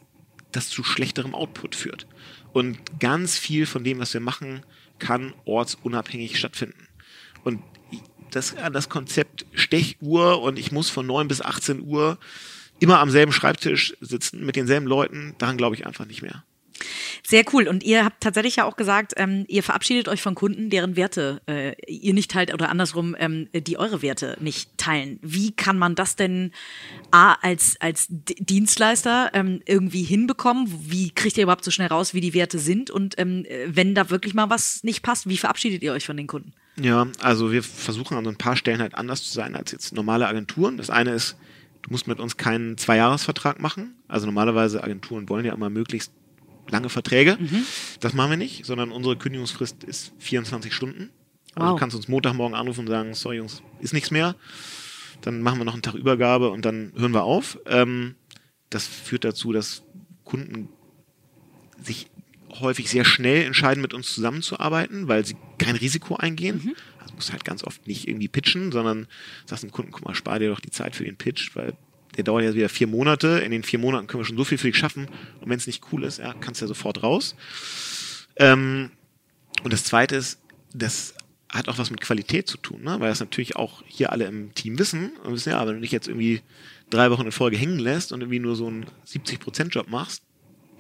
das zu schlechterem Output führt. Und ganz viel von dem, was wir machen, kann ortsunabhängig stattfinden. Und das, das Konzept Stechuhr und ich muss von 9 bis 18 Uhr immer am selben Schreibtisch sitzen mit denselben Leuten, daran glaube ich einfach nicht mehr. Sehr cool. Und ihr habt tatsächlich ja auch gesagt, ähm, ihr verabschiedet euch von Kunden, deren Werte äh, ihr nicht teilt oder andersrum, ähm, die eure Werte nicht teilen. Wie kann man das denn A, als, als Dienstleister ähm, irgendwie hinbekommen? Wie kriegt ihr überhaupt so schnell raus, wie die Werte sind? Und ähm, wenn da wirklich mal was nicht passt, wie verabschiedet ihr euch von den Kunden? Ja, also wir versuchen an so ein paar Stellen halt anders zu sein als jetzt normale Agenturen. Das eine ist, du musst mit uns keinen Zweijahresvertrag machen. Also normalerweise Agenturen wollen ja immer möglichst lange Verträge. Das machen wir nicht, sondern unsere Kündigungsfrist ist 24 Stunden. Also Wow. du kannst uns Montagmorgen anrufen und sagen, sorry Jungs, ist nichts mehr. Dann machen wir noch einen Tag Übergabe und dann hören wir auf. Ähm, das führt dazu, dass Kunden sich häufig sehr schnell entscheiden, mit uns zusammenzuarbeiten, weil sie kein Risiko eingehen. Also musst halt ganz oft nicht irgendwie pitchen, sondern sagst dem Kunden, guck mal, spar dir doch die Zeit für den Pitch, weil der dauert ja wieder vier Monate. In den vier Monaten können wir schon so viel für dich schaffen. Und wenn es nicht cool ist, ja, kannst du ja sofort raus. Ähm, und das Zweite ist, das hat auch was mit Qualität zu tun, ne? weil das natürlich auch hier alle im Team wissen und wissen, ja, wenn du dich jetzt irgendwie drei Wochen in Folge hängen lässt und irgendwie nur so einen 70%-Job machst,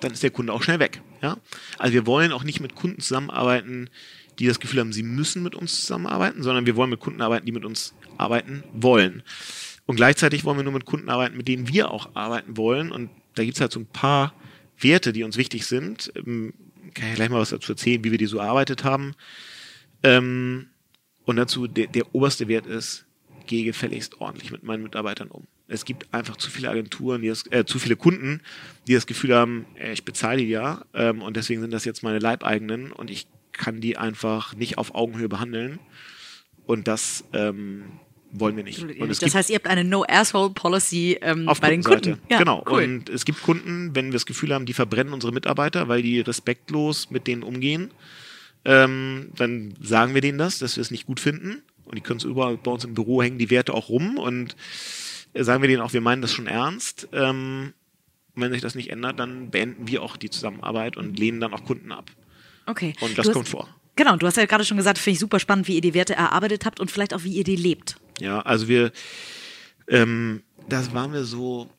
dann ist der Kunde auch schnell weg. Ja? Also wir wollen auch nicht mit Kunden zusammenarbeiten, die das Gefühl haben, sie müssen mit uns zusammenarbeiten, sondern wir wollen mit Kunden arbeiten, die mit uns arbeiten wollen. Und gleichzeitig wollen wir nur mit Kunden arbeiten, mit denen wir auch arbeiten wollen. Und da gibt's halt so ein paar Werte, die uns wichtig sind. Ähm, Kann ich gleich mal was dazu erzählen, wie wir die so erarbeitet haben. Ähm, und dazu, der, der oberste Wert ist, gehe gefälligst ordentlich mit meinen Mitarbeitern um. Es gibt einfach zu viele Agenturen, die das, äh, zu viele Kunden, die das Gefühl haben, äh, ich bezahle die ja ähm, und deswegen sind das jetzt meine Leibeigenen und ich kann die einfach nicht auf Augenhöhe behandeln. Und das ähm, wollen wir nicht. Das heißt, ihr habt eine No-Asshole-Policy ähm, auf bei den. Kunden. Ja, genau. Cool. Und es gibt Kunden, wenn wir das Gefühl haben, die verbrennen unsere Mitarbeiter, weil die respektlos mit denen umgehen, ähm, dann sagen wir denen das, dass wir es nicht gut finden. Und die können es überall bei uns im Büro hängen, die Werte auch rum. Und äh, sagen wir denen auch, wir meinen das schon ernst. Ähm, und wenn sich das nicht ändert, dann beenden wir auch die Zusammenarbeit und lehnen dann auch Kunden ab. okay. Und das hast- kommt vor. Genau, du hast ja gerade schon gesagt, finde ich super spannend, wie ihr die Werte erarbeitet habt und vielleicht auch, wie ihr die lebt. Ja, also wir, ähm, das waren wir so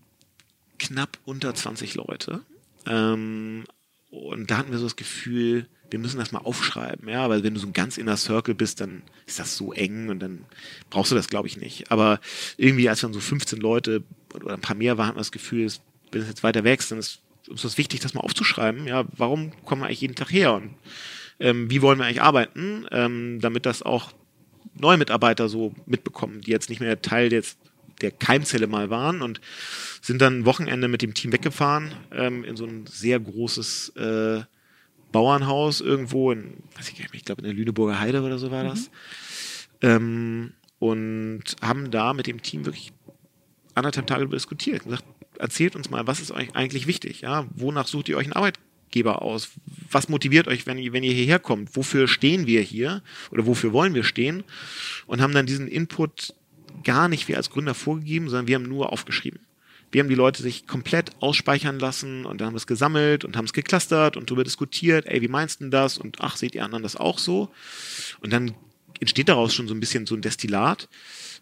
knapp unter 20 Leute. Ähm, und da hatten wir so das Gefühl, wir müssen das mal aufschreiben, ja, weil wenn du so ein ganz inner Circle bist, dann ist das so eng und dann brauchst du das, glaube ich, nicht. Aber irgendwie, als dann so 15 Leute oder ein paar mehr waren, hat man das Gefühl, wenn es jetzt weiter wächst, dann ist uns das wichtig, das mal aufzuschreiben. Ja, warum kommen wir eigentlich jeden Tag her und ähm, wie wollen wir eigentlich arbeiten, ähm, damit das auch neue Mitarbeiter so mitbekommen, die jetzt nicht mehr Teil des, der Keimzelle mal waren und sind dann Wochenende mit dem Team weggefahren ähm, in so ein sehr großes äh, Bauernhaus irgendwo in, ich, ich glaube in der Lüneburger Heide oder so war das. Mhm. Ähm, und haben da mit dem Team wirklich anderthalb Tage diskutiert und gesagt, erzählt uns mal, was ist euch eigentlich wichtig? Ja? Wonach sucht ihr euch einen Arbeitgeber aus? Was motiviert euch, wenn ihr, wenn ihr hierher kommt? Wofür stehen wir hier? Oder wofür wollen wir stehen? Und haben dann diesen Input gar nicht wir als Gründer vorgegeben, sondern wir haben nur aufgeschrieben. Wir haben die Leute sich komplett ausspeichern lassen und dann haben wir es gesammelt und haben es geclustert und darüber diskutiert, ey, wie meinst du das? Und ach, seht ihr anderen das auch so? Und dann entsteht daraus schon so ein bisschen so ein Destillat.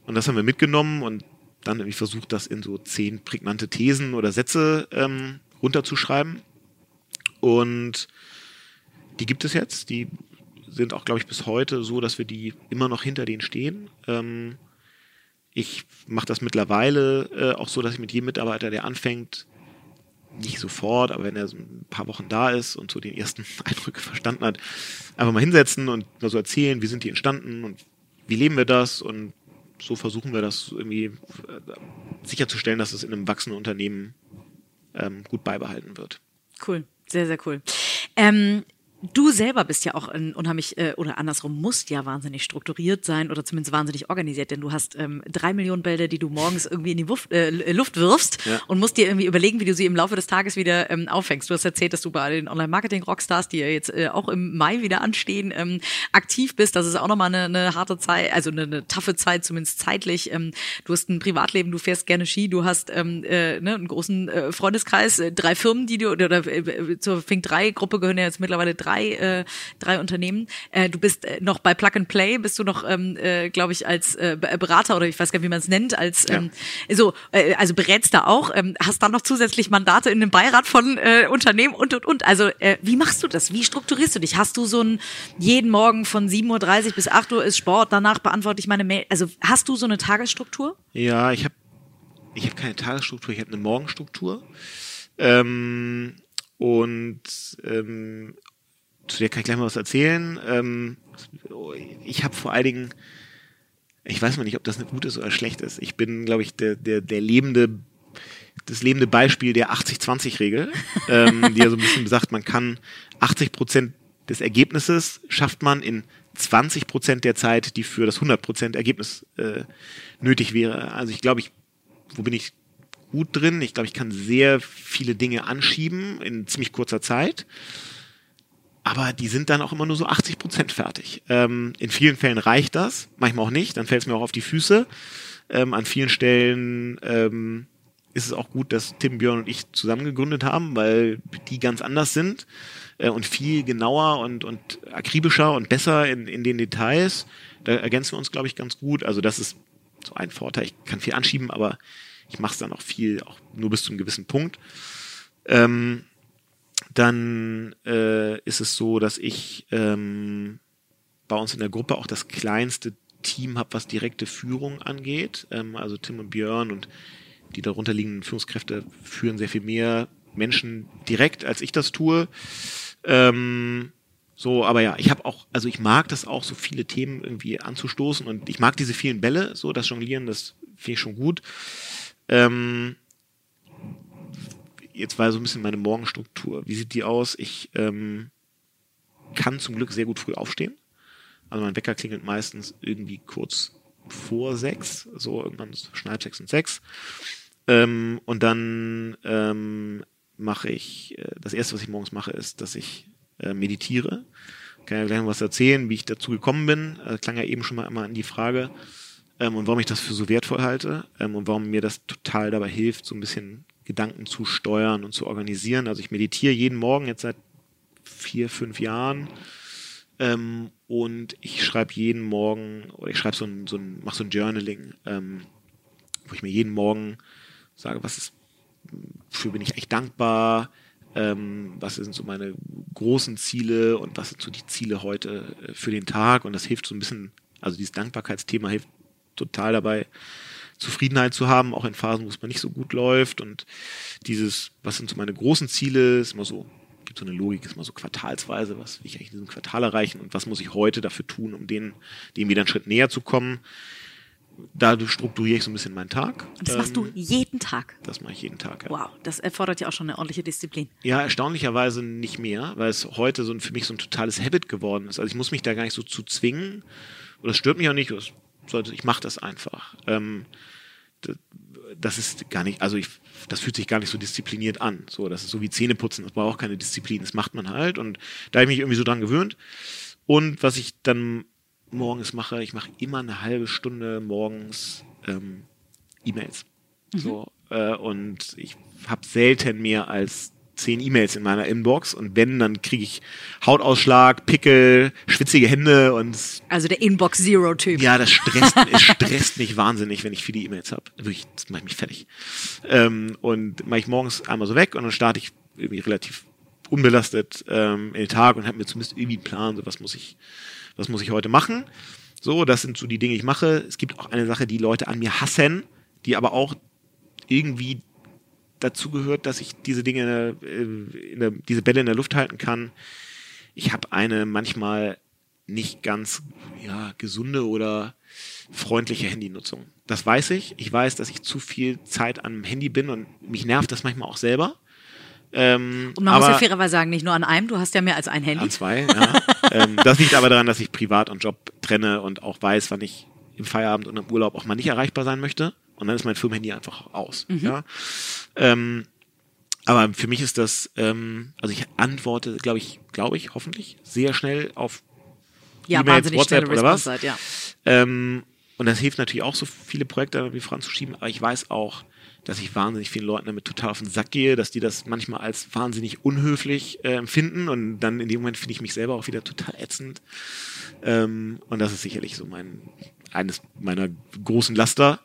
Und das haben wir mitgenommen und dann irgendwie versucht, das in so zehn prägnante Thesen oder Sätze ähm, runterzuschreiben. Und die gibt es jetzt. Die sind auch, glaube ich, bis heute so, dass wir die immer noch hinter denen stehen. Ähm, ich mache das mittlerweile äh, auch so, dass ich mit jedem Mitarbeiter, der anfängt, nicht sofort, aber wenn er so ein paar Wochen da ist und so die ersten Eindrücke verstanden hat, einfach mal hinsetzen und mal so erzählen, wie sind die entstanden und wie leben wir das und so versuchen wir das irgendwie äh, sicherzustellen, dass es in einem wachsenden Unternehmen ähm, gut beibehalten wird. Cool, sehr, sehr cool. Ähm, Du selber bist ja auch ein unheimlich, äh, oder andersrum, musst ja wahnsinnig strukturiert sein oder zumindest wahnsinnig organisiert, denn du hast ähm, drei Millionen Bälle, die du morgens irgendwie in die Wuft, äh, Luft wirfst ja. und musst dir irgendwie überlegen, wie du sie im Laufe des Tages wieder ähm, auffängst. Du hast erzählt, dass du bei den Online-Marketing-Rockstars, die ja jetzt äh, auch im Mai wieder anstehen, ähm, aktiv bist. Das ist auch nochmal eine, eine harte Zeit, also eine, eine taffe Zeit, zumindest zeitlich. Ähm, du hast ein Privatleben, du fährst gerne Ski, du hast ähm, äh, ne, einen großen äh, Freundeskreis, äh, drei Firmen, die du, oder, oder äh, zur Fink 3 Gruppe gehören ja jetzt mittlerweile drei drei, äh, drei Unternehmen. Äh, du bist äh, noch bei Plug and Play, bist du noch, ähm, äh, glaube ich, als äh, Berater oder ich weiß gar nicht, wie man es nennt, als ähm, ja. so, äh, also berätst da auch, ähm, hast dann noch zusätzlich Mandate in dem Beirat von äh, Unternehmen und und und. Also äh, wie machst du das? Wie strukturierst du dich? Hast du so ein jeden Morgen von 7.30 Uhr bis 8 Uhr ist Sport, danach beantworte ich meine Mail. Also hast du so eine Tagesstruktur? Ja, ich habe ich hab keine Tagesstruktur, ich habe eine Morgenstruktur. Ähm, und ähm, zu der kann ich gleich mal was erzählen. Ähm, ich habe vor allen Dingen, ich weiß mal nicht, ob das gut ist oder schlecht ist. Ich bin, glaube ich, der, der, der lebende, das lebende Beispiel der 80-20-Regel, ähm, die ja so ein bisschen sagt, man kann 80 Prozent des Ergebnisses schafft man in 20 Prozent der Zeit, die für das 100 Prozent Ergebnis äh, nötig wäre. Also ich glaube, ich, wo bin ich gut drin? Ich glaube, ich kann sehr viele Dinge anschieben in ziemlich kurzer Zeit aber die sind dann auch immer nur so 80 Prozent fertig. Ähm, in vielen Fällen reicht das, manchmal auch nicht, dann fällt es mir auch auf die Füße. Ähm, an vielen Stellen ähm, ist es auch gut, dass Tim, Björn und ich zusammen gegründet haben, weil die ganz anders sind äh, und viel genauer und, und akribischer und besser in, in den Details. Da ergänzen wir uns, glaube ich, ganz gut. Also das ist so ein Vorteil. Ich kann viel anschieben, aber ich mache es dann auch viel, auch nur bis zu einem gewissen Punkt. Ähm, dann äh, ist es so, dass ich ähm, bei uns in der Gruppe auch das kleinste Team habe, was direkte Führung angeht. Ähm, also Tim und Björn und die darunter liegenden Führungskräfte führen sehr viel mehr Menschen direkt, als ich das tue. Ähm, so, aber ja, ich habe auch, also ich mag das auch, so viele Themen irgendwie anzustoßen und ich mag diese vielen Bälle, so das Jonglieren, das finde ich schon gut. Ähm, jetzt war so ein bisschen meine Morgenstruktur. Wie sieht die aus? Ich ähm, kann zum Glück sehr gut früh aufstehen. Also mein Wecker klingelt meistens irgendwie kurz vor sechs, so irgendwann schneit sechs und sechs. Ähm, und dann ähm, mache ich, äh, das erste, was ich morgens mache, ist, dass ich äh, meditiere. Kann ja gleich noch was erzählen, wie ich dazu gekommen bin. Äh, klang ja eben schon mal immer an die Frage. Ähm, und warum ich das für so wertvoll halte ähm, und warum mir das total dabei hilft, so ein bisschen Gedanken zu steuern und zu organisieren. Also ich meditiere jeden Morgen jetzt seit vier, fünf Jahren. Ähm, und ich schreibe jeden Morgen, oder ich schreibe so ein, so ein, mache so ein Journaling, ähm, wo ich mir jeden Morgen sage, was ist, für bin ich echt dankbar, ähm, was sind so meine großen Ziele und was sind so die Ziele heute äh, für den Tag und das hilft so ein bisschen, also dieses Dankbarkeitsthema hilft total dabei, Zufriedenheit zu haben, auch in Phasen, wo es mal nicht so gut läuft und dieses, was sind so meine großen Ziele, ist immer so, gibt so eine Logik, ist immer so quartalsweise, was will ich eigentlich in diesem Quartal erreichen und was muss ich heute dafür tun, um den, dem wieder einen Schritt näher zu kommen. Dadurch strukturiere ich so ein bisschen meinen Tag. Und das machst du Ähm, jeden Tag. Das mache ich jeden Tag. Ja. Wow, das erfordert ja auch schon eine ordentliche Disziplin. Ja, erstaunlicherweise nicht mehr, weil es heute so ein, für mich so ein totales Habit geworden ist. Also ich muss mich da gar nicht so zu zwingen. Oder es stört mich auch nicht. Das sollte, ich mache das einfach. Ähm, das ist gar nicht, also ich, das fühlt sich gar nicht so diszipliniert an. So, das ist so wie Zähneputzen, das braucht auch keine Disziplin, das macht man halt. Und da habe ich mich irgendwie so dran gewöhnt. Und was ich dann morgens mache, ich mache immer eine halbe Stunde morgens ähm, E-Mails. So, äh, und ich habe selten mehr als zehn E-Mails in meiner Inbox und wenn, dann kriege ich Hautausschlag, Pickel, schwitzige Hände und Also der Inbox Zero Typ. ja, das stresst, es stresst mich wahnsinnig, wenn ich viele E-Mails habe. Wirklich, das macht mich fertig. Ähm, und mache ich morgens einmal so weg und dann starte ich irgendwie relativ unbelastet ähm, in den Tag und habe mir zumindest irgendwie einen Plan, so was muss ich, was muss ich heute machen. So, das sind so die Dinge, die ich mache. Es gibt auch eine Sache, die Leute an mir hassen, die aber auch irgendwie dazu gehört, dass ich diese Dinge, in der, diese Bälle in der Luft halten kann. Ich habe eine manchmal nicht ganz ja, gesunde oder freundliche Handynutzung. Das weiß ich. Ich weiß, dass ich zu viel Zeit am Handy bin und mich nervt das manchmal auch selber. Ähm, Und man aber muss ja fairerweise sagen, nicht nur an einem, du hast ja mehr als ein Handy. an zwei, ja. ähm, das liegt aber daran, dass ich Privat und Job trenne und auch weiß, wann ich im Feierabend und im Urlaub auch mal nicht erreichbar sein möchte. Und dann ist mein Firmenhandy einfach aus. Ja. Ähm, aber für mich ist das, ähm, also ich antworte, glaube ich, glaube ich, hoffentlich sehr schnell auf ja, E-Mails, wahnsinnig WhatsApp oder was? Response-Zeit, ja. Ähm, und das hilft natürlich auch, so viele Projekte irgendwie voranzuschieben. Aber ich weiß auch, dass ich wahnsinnig vielen Leuten damit total auf den Sack gehe, dass die das manchmal als wahnsinnig unhöflich äh, empfinden. Und dann in dem Moment finde ich mich selber auch wieder total ätzend. Ähm, und das ist sicherlich so mein, eines meiner großen Laster.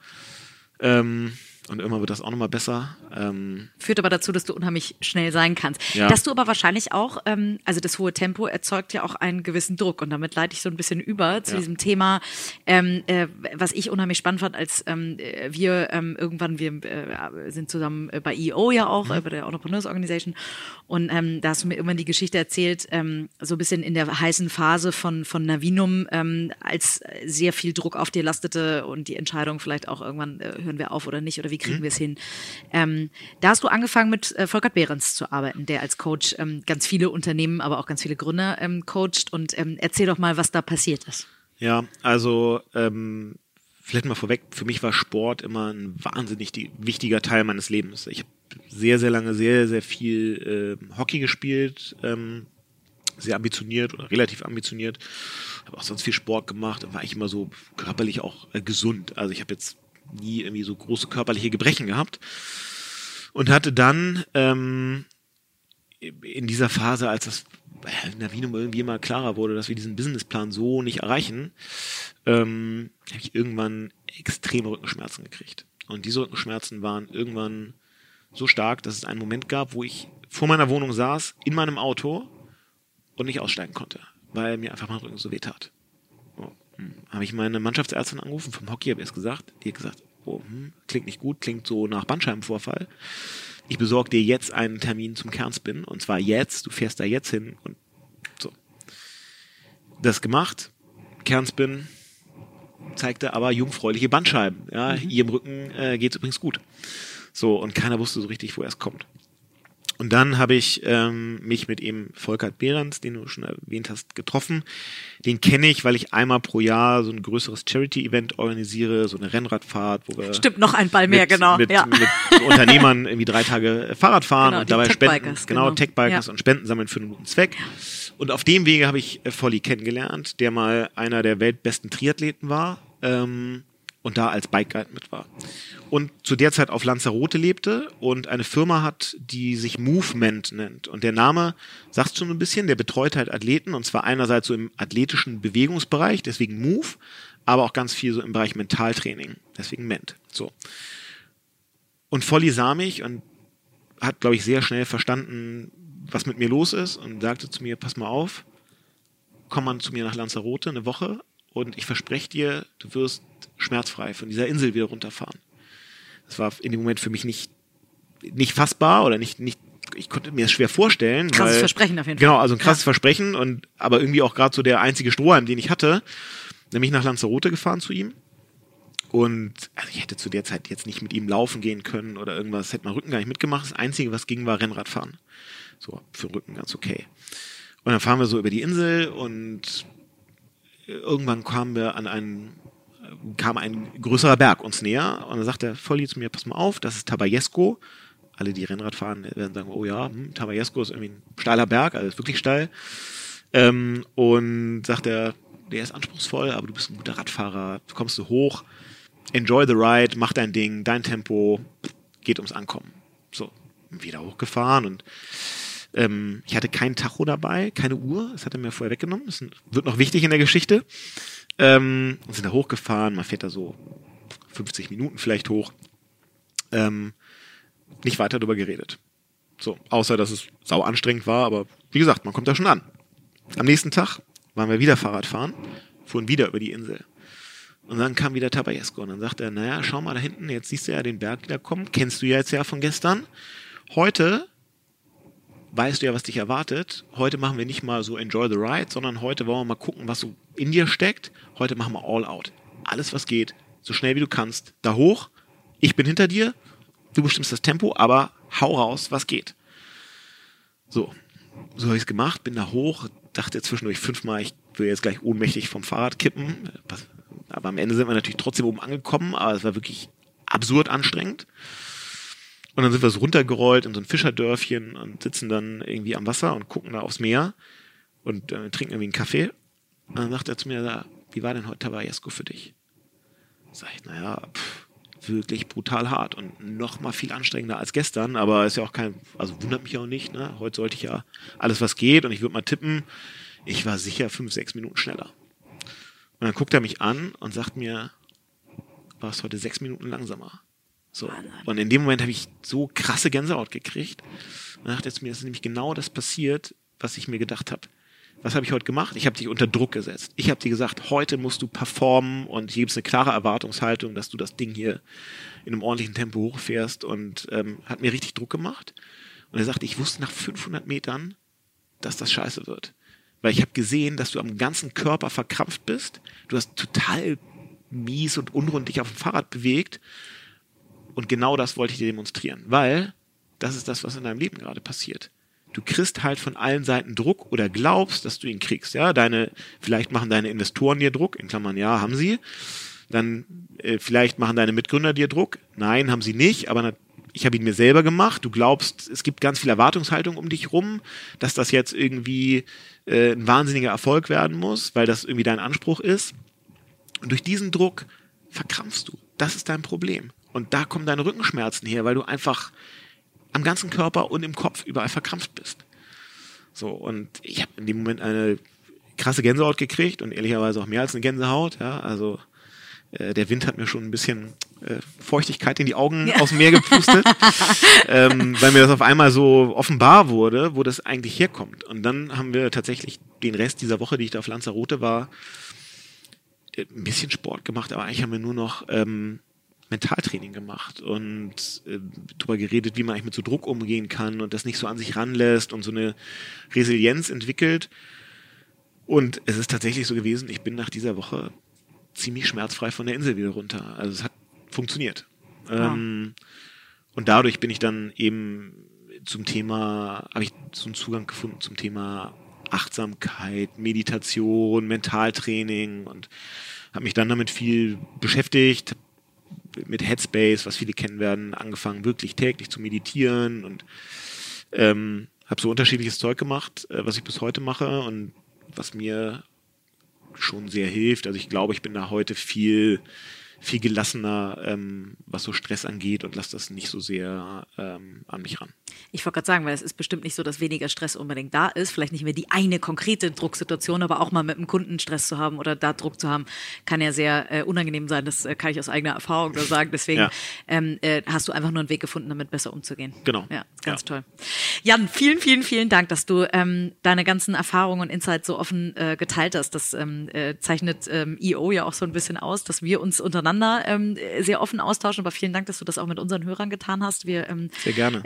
Ähm, und irgendwann wird das auch nochmal besser. Ähm, Führt aber dazu, dass du unheimlich schnell sein kannst. Ja. Dass du aber wahrscheinlich auch, ähm, also das hohe Tempo erzeugt ja auch einen gewissen Druck und damit leite ich so ein bisschen über zu Ja. diesem Thema, ähm, äh, was ich unheimlich spannend fand, als ähm, äh, wir ähm, irgendwann, wir äh, sind zusammen äh, bei EO ja auch, äh, bei der Entrepreneurs Organization und ähm, da hast du mir irgendwann die Geschichte erzählt, so ein bisschen in der heißen Phase von, von Navinum, als sehr viel Druck auf dir lastete und die Entscheidung vielleicht auch irgendwann, äh, hören wir auf oder nicht oder wie kriegen wir es hin. Ähm, da hast du angefangen mit äh, Volkert Behrens zu arbeiten, der als Coach ähm, ganz viele Unternehmen, aber auch ganz viele Gründer ähm, coacht und ähm, erzähl doch mal, was da passiert ist. Ja, also ähm, vielleicht mal vorweg, für mich war Sport immer ein wahnsinnig wichtiger Teil meines Lebens. Ich habe sehr, sehr lange sehr, sehr viel ähm, Hockey gespielt, ähm, sehr ambitioniert oder relativ ambitioniert. Habe auch sonst viel Sport gemacht, war ich immer so körperlich auch äh, gesund. Also ich habe jetzt nie irgendwie so große körperliche Gebrechen gehabt und hatte dann ähm, in dieser Phase, als das in der Wien irgendwie immer klarer wurde, dass wir diesen Businessplan so nicht erreichen, ähm, habe ich irgendwann extreme Rückenschmerzen gekriegt. Und diese Rückenschmerzen waren irgendwann so stark, dass es einen Moment gab, wo ich vor meiner Wohnung saß, in meinem Auto und nicht aussteigen konnte, weil mir einfach mein Rücken so weh tat. Habe ich meine Mannschaftsärztin angerufen, vom Hockey habe ich es gesagt. Die hat gesagt, oh, hm, klingt nicht gut, klingt so nach Bandscheibenvorfall. Ich besorge dir jetzt einen Termin zum Kernspin und zwar jetzt, du fährst da jetzt hin und so. Das gemacht, Kernspin zeigte aber jungfräuliche Bandscheiben. Ja, ihrem Rücken äh, geht es übrigens gut. So, und keiner wusste so richtig, woher es kommt. Und dann habe ich ähm, mich mit eben Volkert Behrens, den du schon erwähnt hast, getroffen. Den kenne ich, weil ich einmal pro Jahr so ein größeres Charity-Event organisiere, so eine Rennradfahrt, wo wir Stimmt, noch ein Ball mehr, mit, genau. mit, ja. mit Unternehmern irgendwie drei Tage Fahrrad fahren Genau, und dabei spenden, genau, genau. Tech-Bikers Ja. und Spenden sammeln für einen guten Zweck. Und auf dem Wege habe ich äh, Volli kennengelernt, der mal einer der weltbesten Triathleten war ähm, und da als Bike Guide mit war. Und zu der Zeit auf Lanzarote lebte und eine Firma hat, die sich Movement nennt. Und der Name sagt schon ein bisschen, der betreut halt Athleten und zwar einerseits so im athletischen Bewegungsbereich, deswegen Move, aber auch ganz viel so im Bereich Mentaltraining, deswegen Ment. So. Und Volli sah mich und hat, glaube ich, sehr schnell verstanden, was mit mir los ist und sagte zu mir, pass mal auf, komm mal zu mir nach Lanzarote eine Woche und ich verspreche dir, du wirst schmerzfrei von dieser Insel wieder runterfahren. Das war in dem Moment für mich nicht, nicht fassbar oder nicht, nicht ich konnte mir das schwer vorstellen. Krasses weil, Versprechen auf jeden Fall. Genau, also ein krasses ja. Versprechen und aber irgendwie auch gerade so der einzige Strohhalm, den ich hatte, nämlich nach Lanzarote gefahren zu ihm. Und also ich hätte zu der Zeit jetzt nicht mit ihm laufen gehen können oder irgendwas, hätte mein Rücken gar nicht mitgemacht. Das Einzige, was ging, war Rennradfahren. So, für den Rücken ganz okay. Und dann fahren wir so über die Insel und irgendwann kamen wir an einen, kam ein größerer Berg uns näher und dann sagt der Volli zu mir, pass mal auf, das ist Tabayesco alle, die Rennrad fahren, werden sagen, oh ja, hm, Tabayesco ist irgendwie ein steiler Berg, also ist wirklich steil. Ähm, und sagt er, der ist anspruchsvoll, aber du bist ein guter Radfahrer, du kommst du hoch, enjoy the ride, mach dein Ding, dein Tempo, geht ums Ankommen. So, wieder hochgefahren und ähm, ich hatte keinen Tacho dabei, keine Uhr, das hat er mir vorher weggenommen, das wird noch wichtig in der Geschichte. Ähm, und sind da hochgefahren, man fährt da so 50 Minuten vielleicht hoch. Ähm, nicht weiter darüber geredet. So, außer dass es sau anstrengend war, aber wie gesagt, man kommt da schon an. Am nächsten Tag waren wir wieder Fahrradfahren, fuhren wieder über die Insel. Und dann kam wieder Tabayesco und dann sagt er, naja, schau mal da hinten, jetzt siehst du ja den Berg wieder kommen, kennst du ja jetzt ja von gestern. Heute weißt du ja, was dich erwartet. Heute machen wir nicht mal so Enjoy the Ride, sondern heute wollen wir mal gucken, was so in dir steckt. Heute machen wir All Out. Alles, was geht, so schnell wie du kannst, da hoch. Ich bin hinter dir du bestimmst das Tempo, aber hau raus, was geht. So, so habe ich es gemacht, bin da hoch, dachte zwischendurch fünfmal, ich will jetzt gleich ohnmächtig vom Fahrrad kippen. Aber am Ende sind wir natürlich trotzdem oben angekommen, aber es war wirklich absurd anstrengend. Und dann sind wir so runtergerollt in so ein Fischerdörfchen und sitzen dann irgendwie am Wasser und gucken da aufs Meer und äh, trinken irgendwie einen Kaffee. Und dann sagt er zu mir, wie war denn heute Tabayesco für dich? Sag ich, naja, pff, wirklich brutal hart und noch mal viel anstrengender als gestern, aber ist ja auch kein, also wundert mich auch nicht, ne? Heute sollte ich ja alles, was geht und ich würde mal tippen, ich war sicher fünf, sechs Minuten schneller. Und dann guckt er mich an und sagt mir, war es heute sechs Minuten langsamer. So. Und in dem Moment habe ich so krasse Gänsehaut gekriegt. Und dachte jetzt mir, das ist nämlich genau das passiert, was ich mir gedacht habe was habe ich heute gemacht? Ich habe dich unter Druck gesetzt. Ich habe dir gesagt, heute musst du performen und hier gibt es eine klare Erwartungshaltung, dass du das Ding hier in einem ordentlichen Tempo hochfährst und ähm, hat mir richtig Druck gemacht. Und er sagte, ich wusste nach 500 Metern, dass das scheiße wird. Weil ich habe gesehen, dass du am ganzen Körper verkrampft bist. Du hast total mies und unrund dich auf dem Fahrrad bewegt. Und genau das wollte ich dir demonstrieren. Weil das ist das, was in deinem Leben gerade passiert du kriegst halt von allen Seiten Druck oder glaubst, dass du ihn kriegst. Ja, deine, vielleicht machen deine Investoren dir Druck, in Klammern ja, haben sie. Dann äh, vielleicht machen deine Mitgründer dir Druck. Nein, haben sie nicht, aber ich habe ihn mir selber gemacht. Du glaubst, es gibt ganz viel Erwartungshaltung um dich rum, dass das jetzt irgendwie äh, ein wahnsinniger Erfolg werden muss, weil das irgendwie dein Anspruch ist. Und durch diesen Druck verkrampfst du. Das ist dein Problem. Und da kommen deine Rückenschmerzen her, weil du einfach am ganzen Körper und im Kopf überall verkrampft bist. So, und ich habe in dem Moment eine krasse Gänsehaut gekriegt und ehrlicherweise auch mehr als eine Gänsehaut. Ja, also äh, der Wind hat mir schon ein bisschen äh, Feuchtigkeit in die Augen ja. aus dem Meer gepustet, ähm, weil mir das auf einmal so offenbar wurde, wo das eigentlich herkommt. Und dann haben wir tatsächlich den Rest dieser Woche, die ich da auf Lanzarote war, äh, ein bisschen Sport gemacht, aber eigentlich haben wir nur noch ähm, Mentaltraining gemacht und äh, darüber geredet, wie man eigentlich mit so Druck umgehen kann und das nicht so an sich ranlässt und so eine Resilienz entwickelt. Und es ist tatsächlich so gewesen, ich bin nach dieser Woche ziemlich schmerzfrei von der Insel wieder runter. Also es hat funktioniert. Ja. Ähm, und dadurch bin ich dann eben zum Thema, habe ich so einen Zugang gefunden zum Thema Achtsamkeit, Meditation, Mentaltraining und habe mich dann damit viel beschäftigt, mit Headspace, was viele kennen werden, angefangen wirklich täglich zu meditieren und ähm, habe so unterschiedliches Zeug gemacht, äh, was ich bis heute mache und was mir schon sehr hilft. Also ich glaube, ich bin da heute viel viel gelassener, ähm, was so Stress angeht und lasse das nicht so sehr ähm, an mich ran. Ich wollte gerade sagen, weil es ist bestimmt nicht so, dass weniger Stress unbedingt da ist. Vielleicht nicht mehr die eine konkrete Drucksituation, aber auch mal mit einem Kunden Stress zu haben oder da Druck zu haben, kann ja sehr äh, unangenehm sein. Das äh, kann ich aus eigener Erfahrung nur sagen. Deswegen Ja. ähm, äh, hast du einfach nur einen Weg gefunden, damit besser umzugehen. Genau. Ja, ganz Ja. toll. Jan, vielen, vielen, vielen Dank, dass du ähm, deine ganzen Erfahrungen und Insights so offen äh, geteilt hast. Das ähm, äh, zeichnet ähm, EO ja auch so ein bisschen aus, dass wir uns untereinander ähm, äh, sehr offen austauschen. Aber vielen Dank, dass du das auch mit unseren Hörern getan hast. Wir, ähm, Sehr gerne.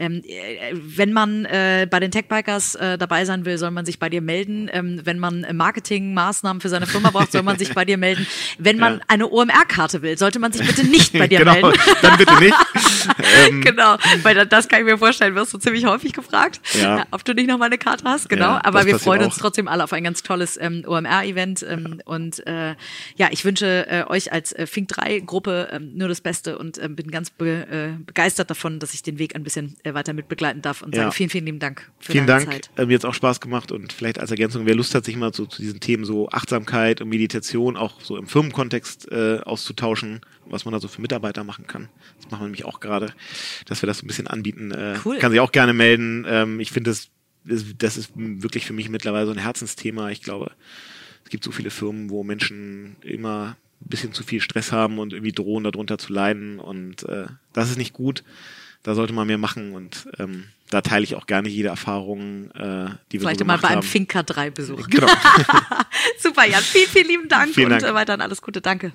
Wenn man äh, bei den Techbikers äh, dabei sein will, soll man sich bei dir melden. Ähm, wenn man äh, Marketingmaßnahmen für seine Firma braucht, soll man sich bei dir melden. Wenn man Ja. eine OMR-Karte will, sollte man sich bitte nicht bei dir genau, melden. dann bitte nicht. ähm, genau, weil da- das kann ich mir vorstellen, wirst du ziemlich häufig gefragt, Ja. äh, ob du nicht noch mal eine Karte hast. Genau, Ja, aber wir freuen uns auch. trotzdem alle auf ein ganz tolles ähm, OMR-Event ähm, und äh, ja, ich wünsche äh, euch als äh, Fink 3-Gruppe ähm, nur das Beste und ähm, bin ganz be äh, begeistert davon, dass ich den Weg ein bisschen äh, weiter mitbegleiten darf und Ja. sage vielen, vielen lieben Dank für Vielen deine Dank. Zeit. Äh, Mir hat auch Spaß gemacht und vielleicht als Ergänzung, wer Lust hat, sich mal so zu diesen Themen so Achtsamkeit und Meditation auch so im Firmenkontext äh, auszutauschen, was man da so für Mitarbeiter machen kann. Das machen wir nämlich auch gerade, dass wir das so ein bisschen anbieten. Äh, Cool. Kann sich auch gerne melden. Ähm, ich finde, das, ist- das ist wirklich für mich mittlerweile so ein Herzensthema. Ich glaube, es gibt so viele Firmen, wo Menschen immer ein bisschen zu viel Stress haben und irgendwie drohen, darunter zu leiden. Und äh, das ist nicht gut. Da sollte man mehr machen und ähm, da teile ich auch gerne jede Erfahrung, äh, die wir Vielleicht so mal gemacht bei einem. Finca 3 Besuch. Genau. Super, Jan. Vielen, vielen lieben Dank Vielen und Dank. äh, weiterhin alles Gute. Danke.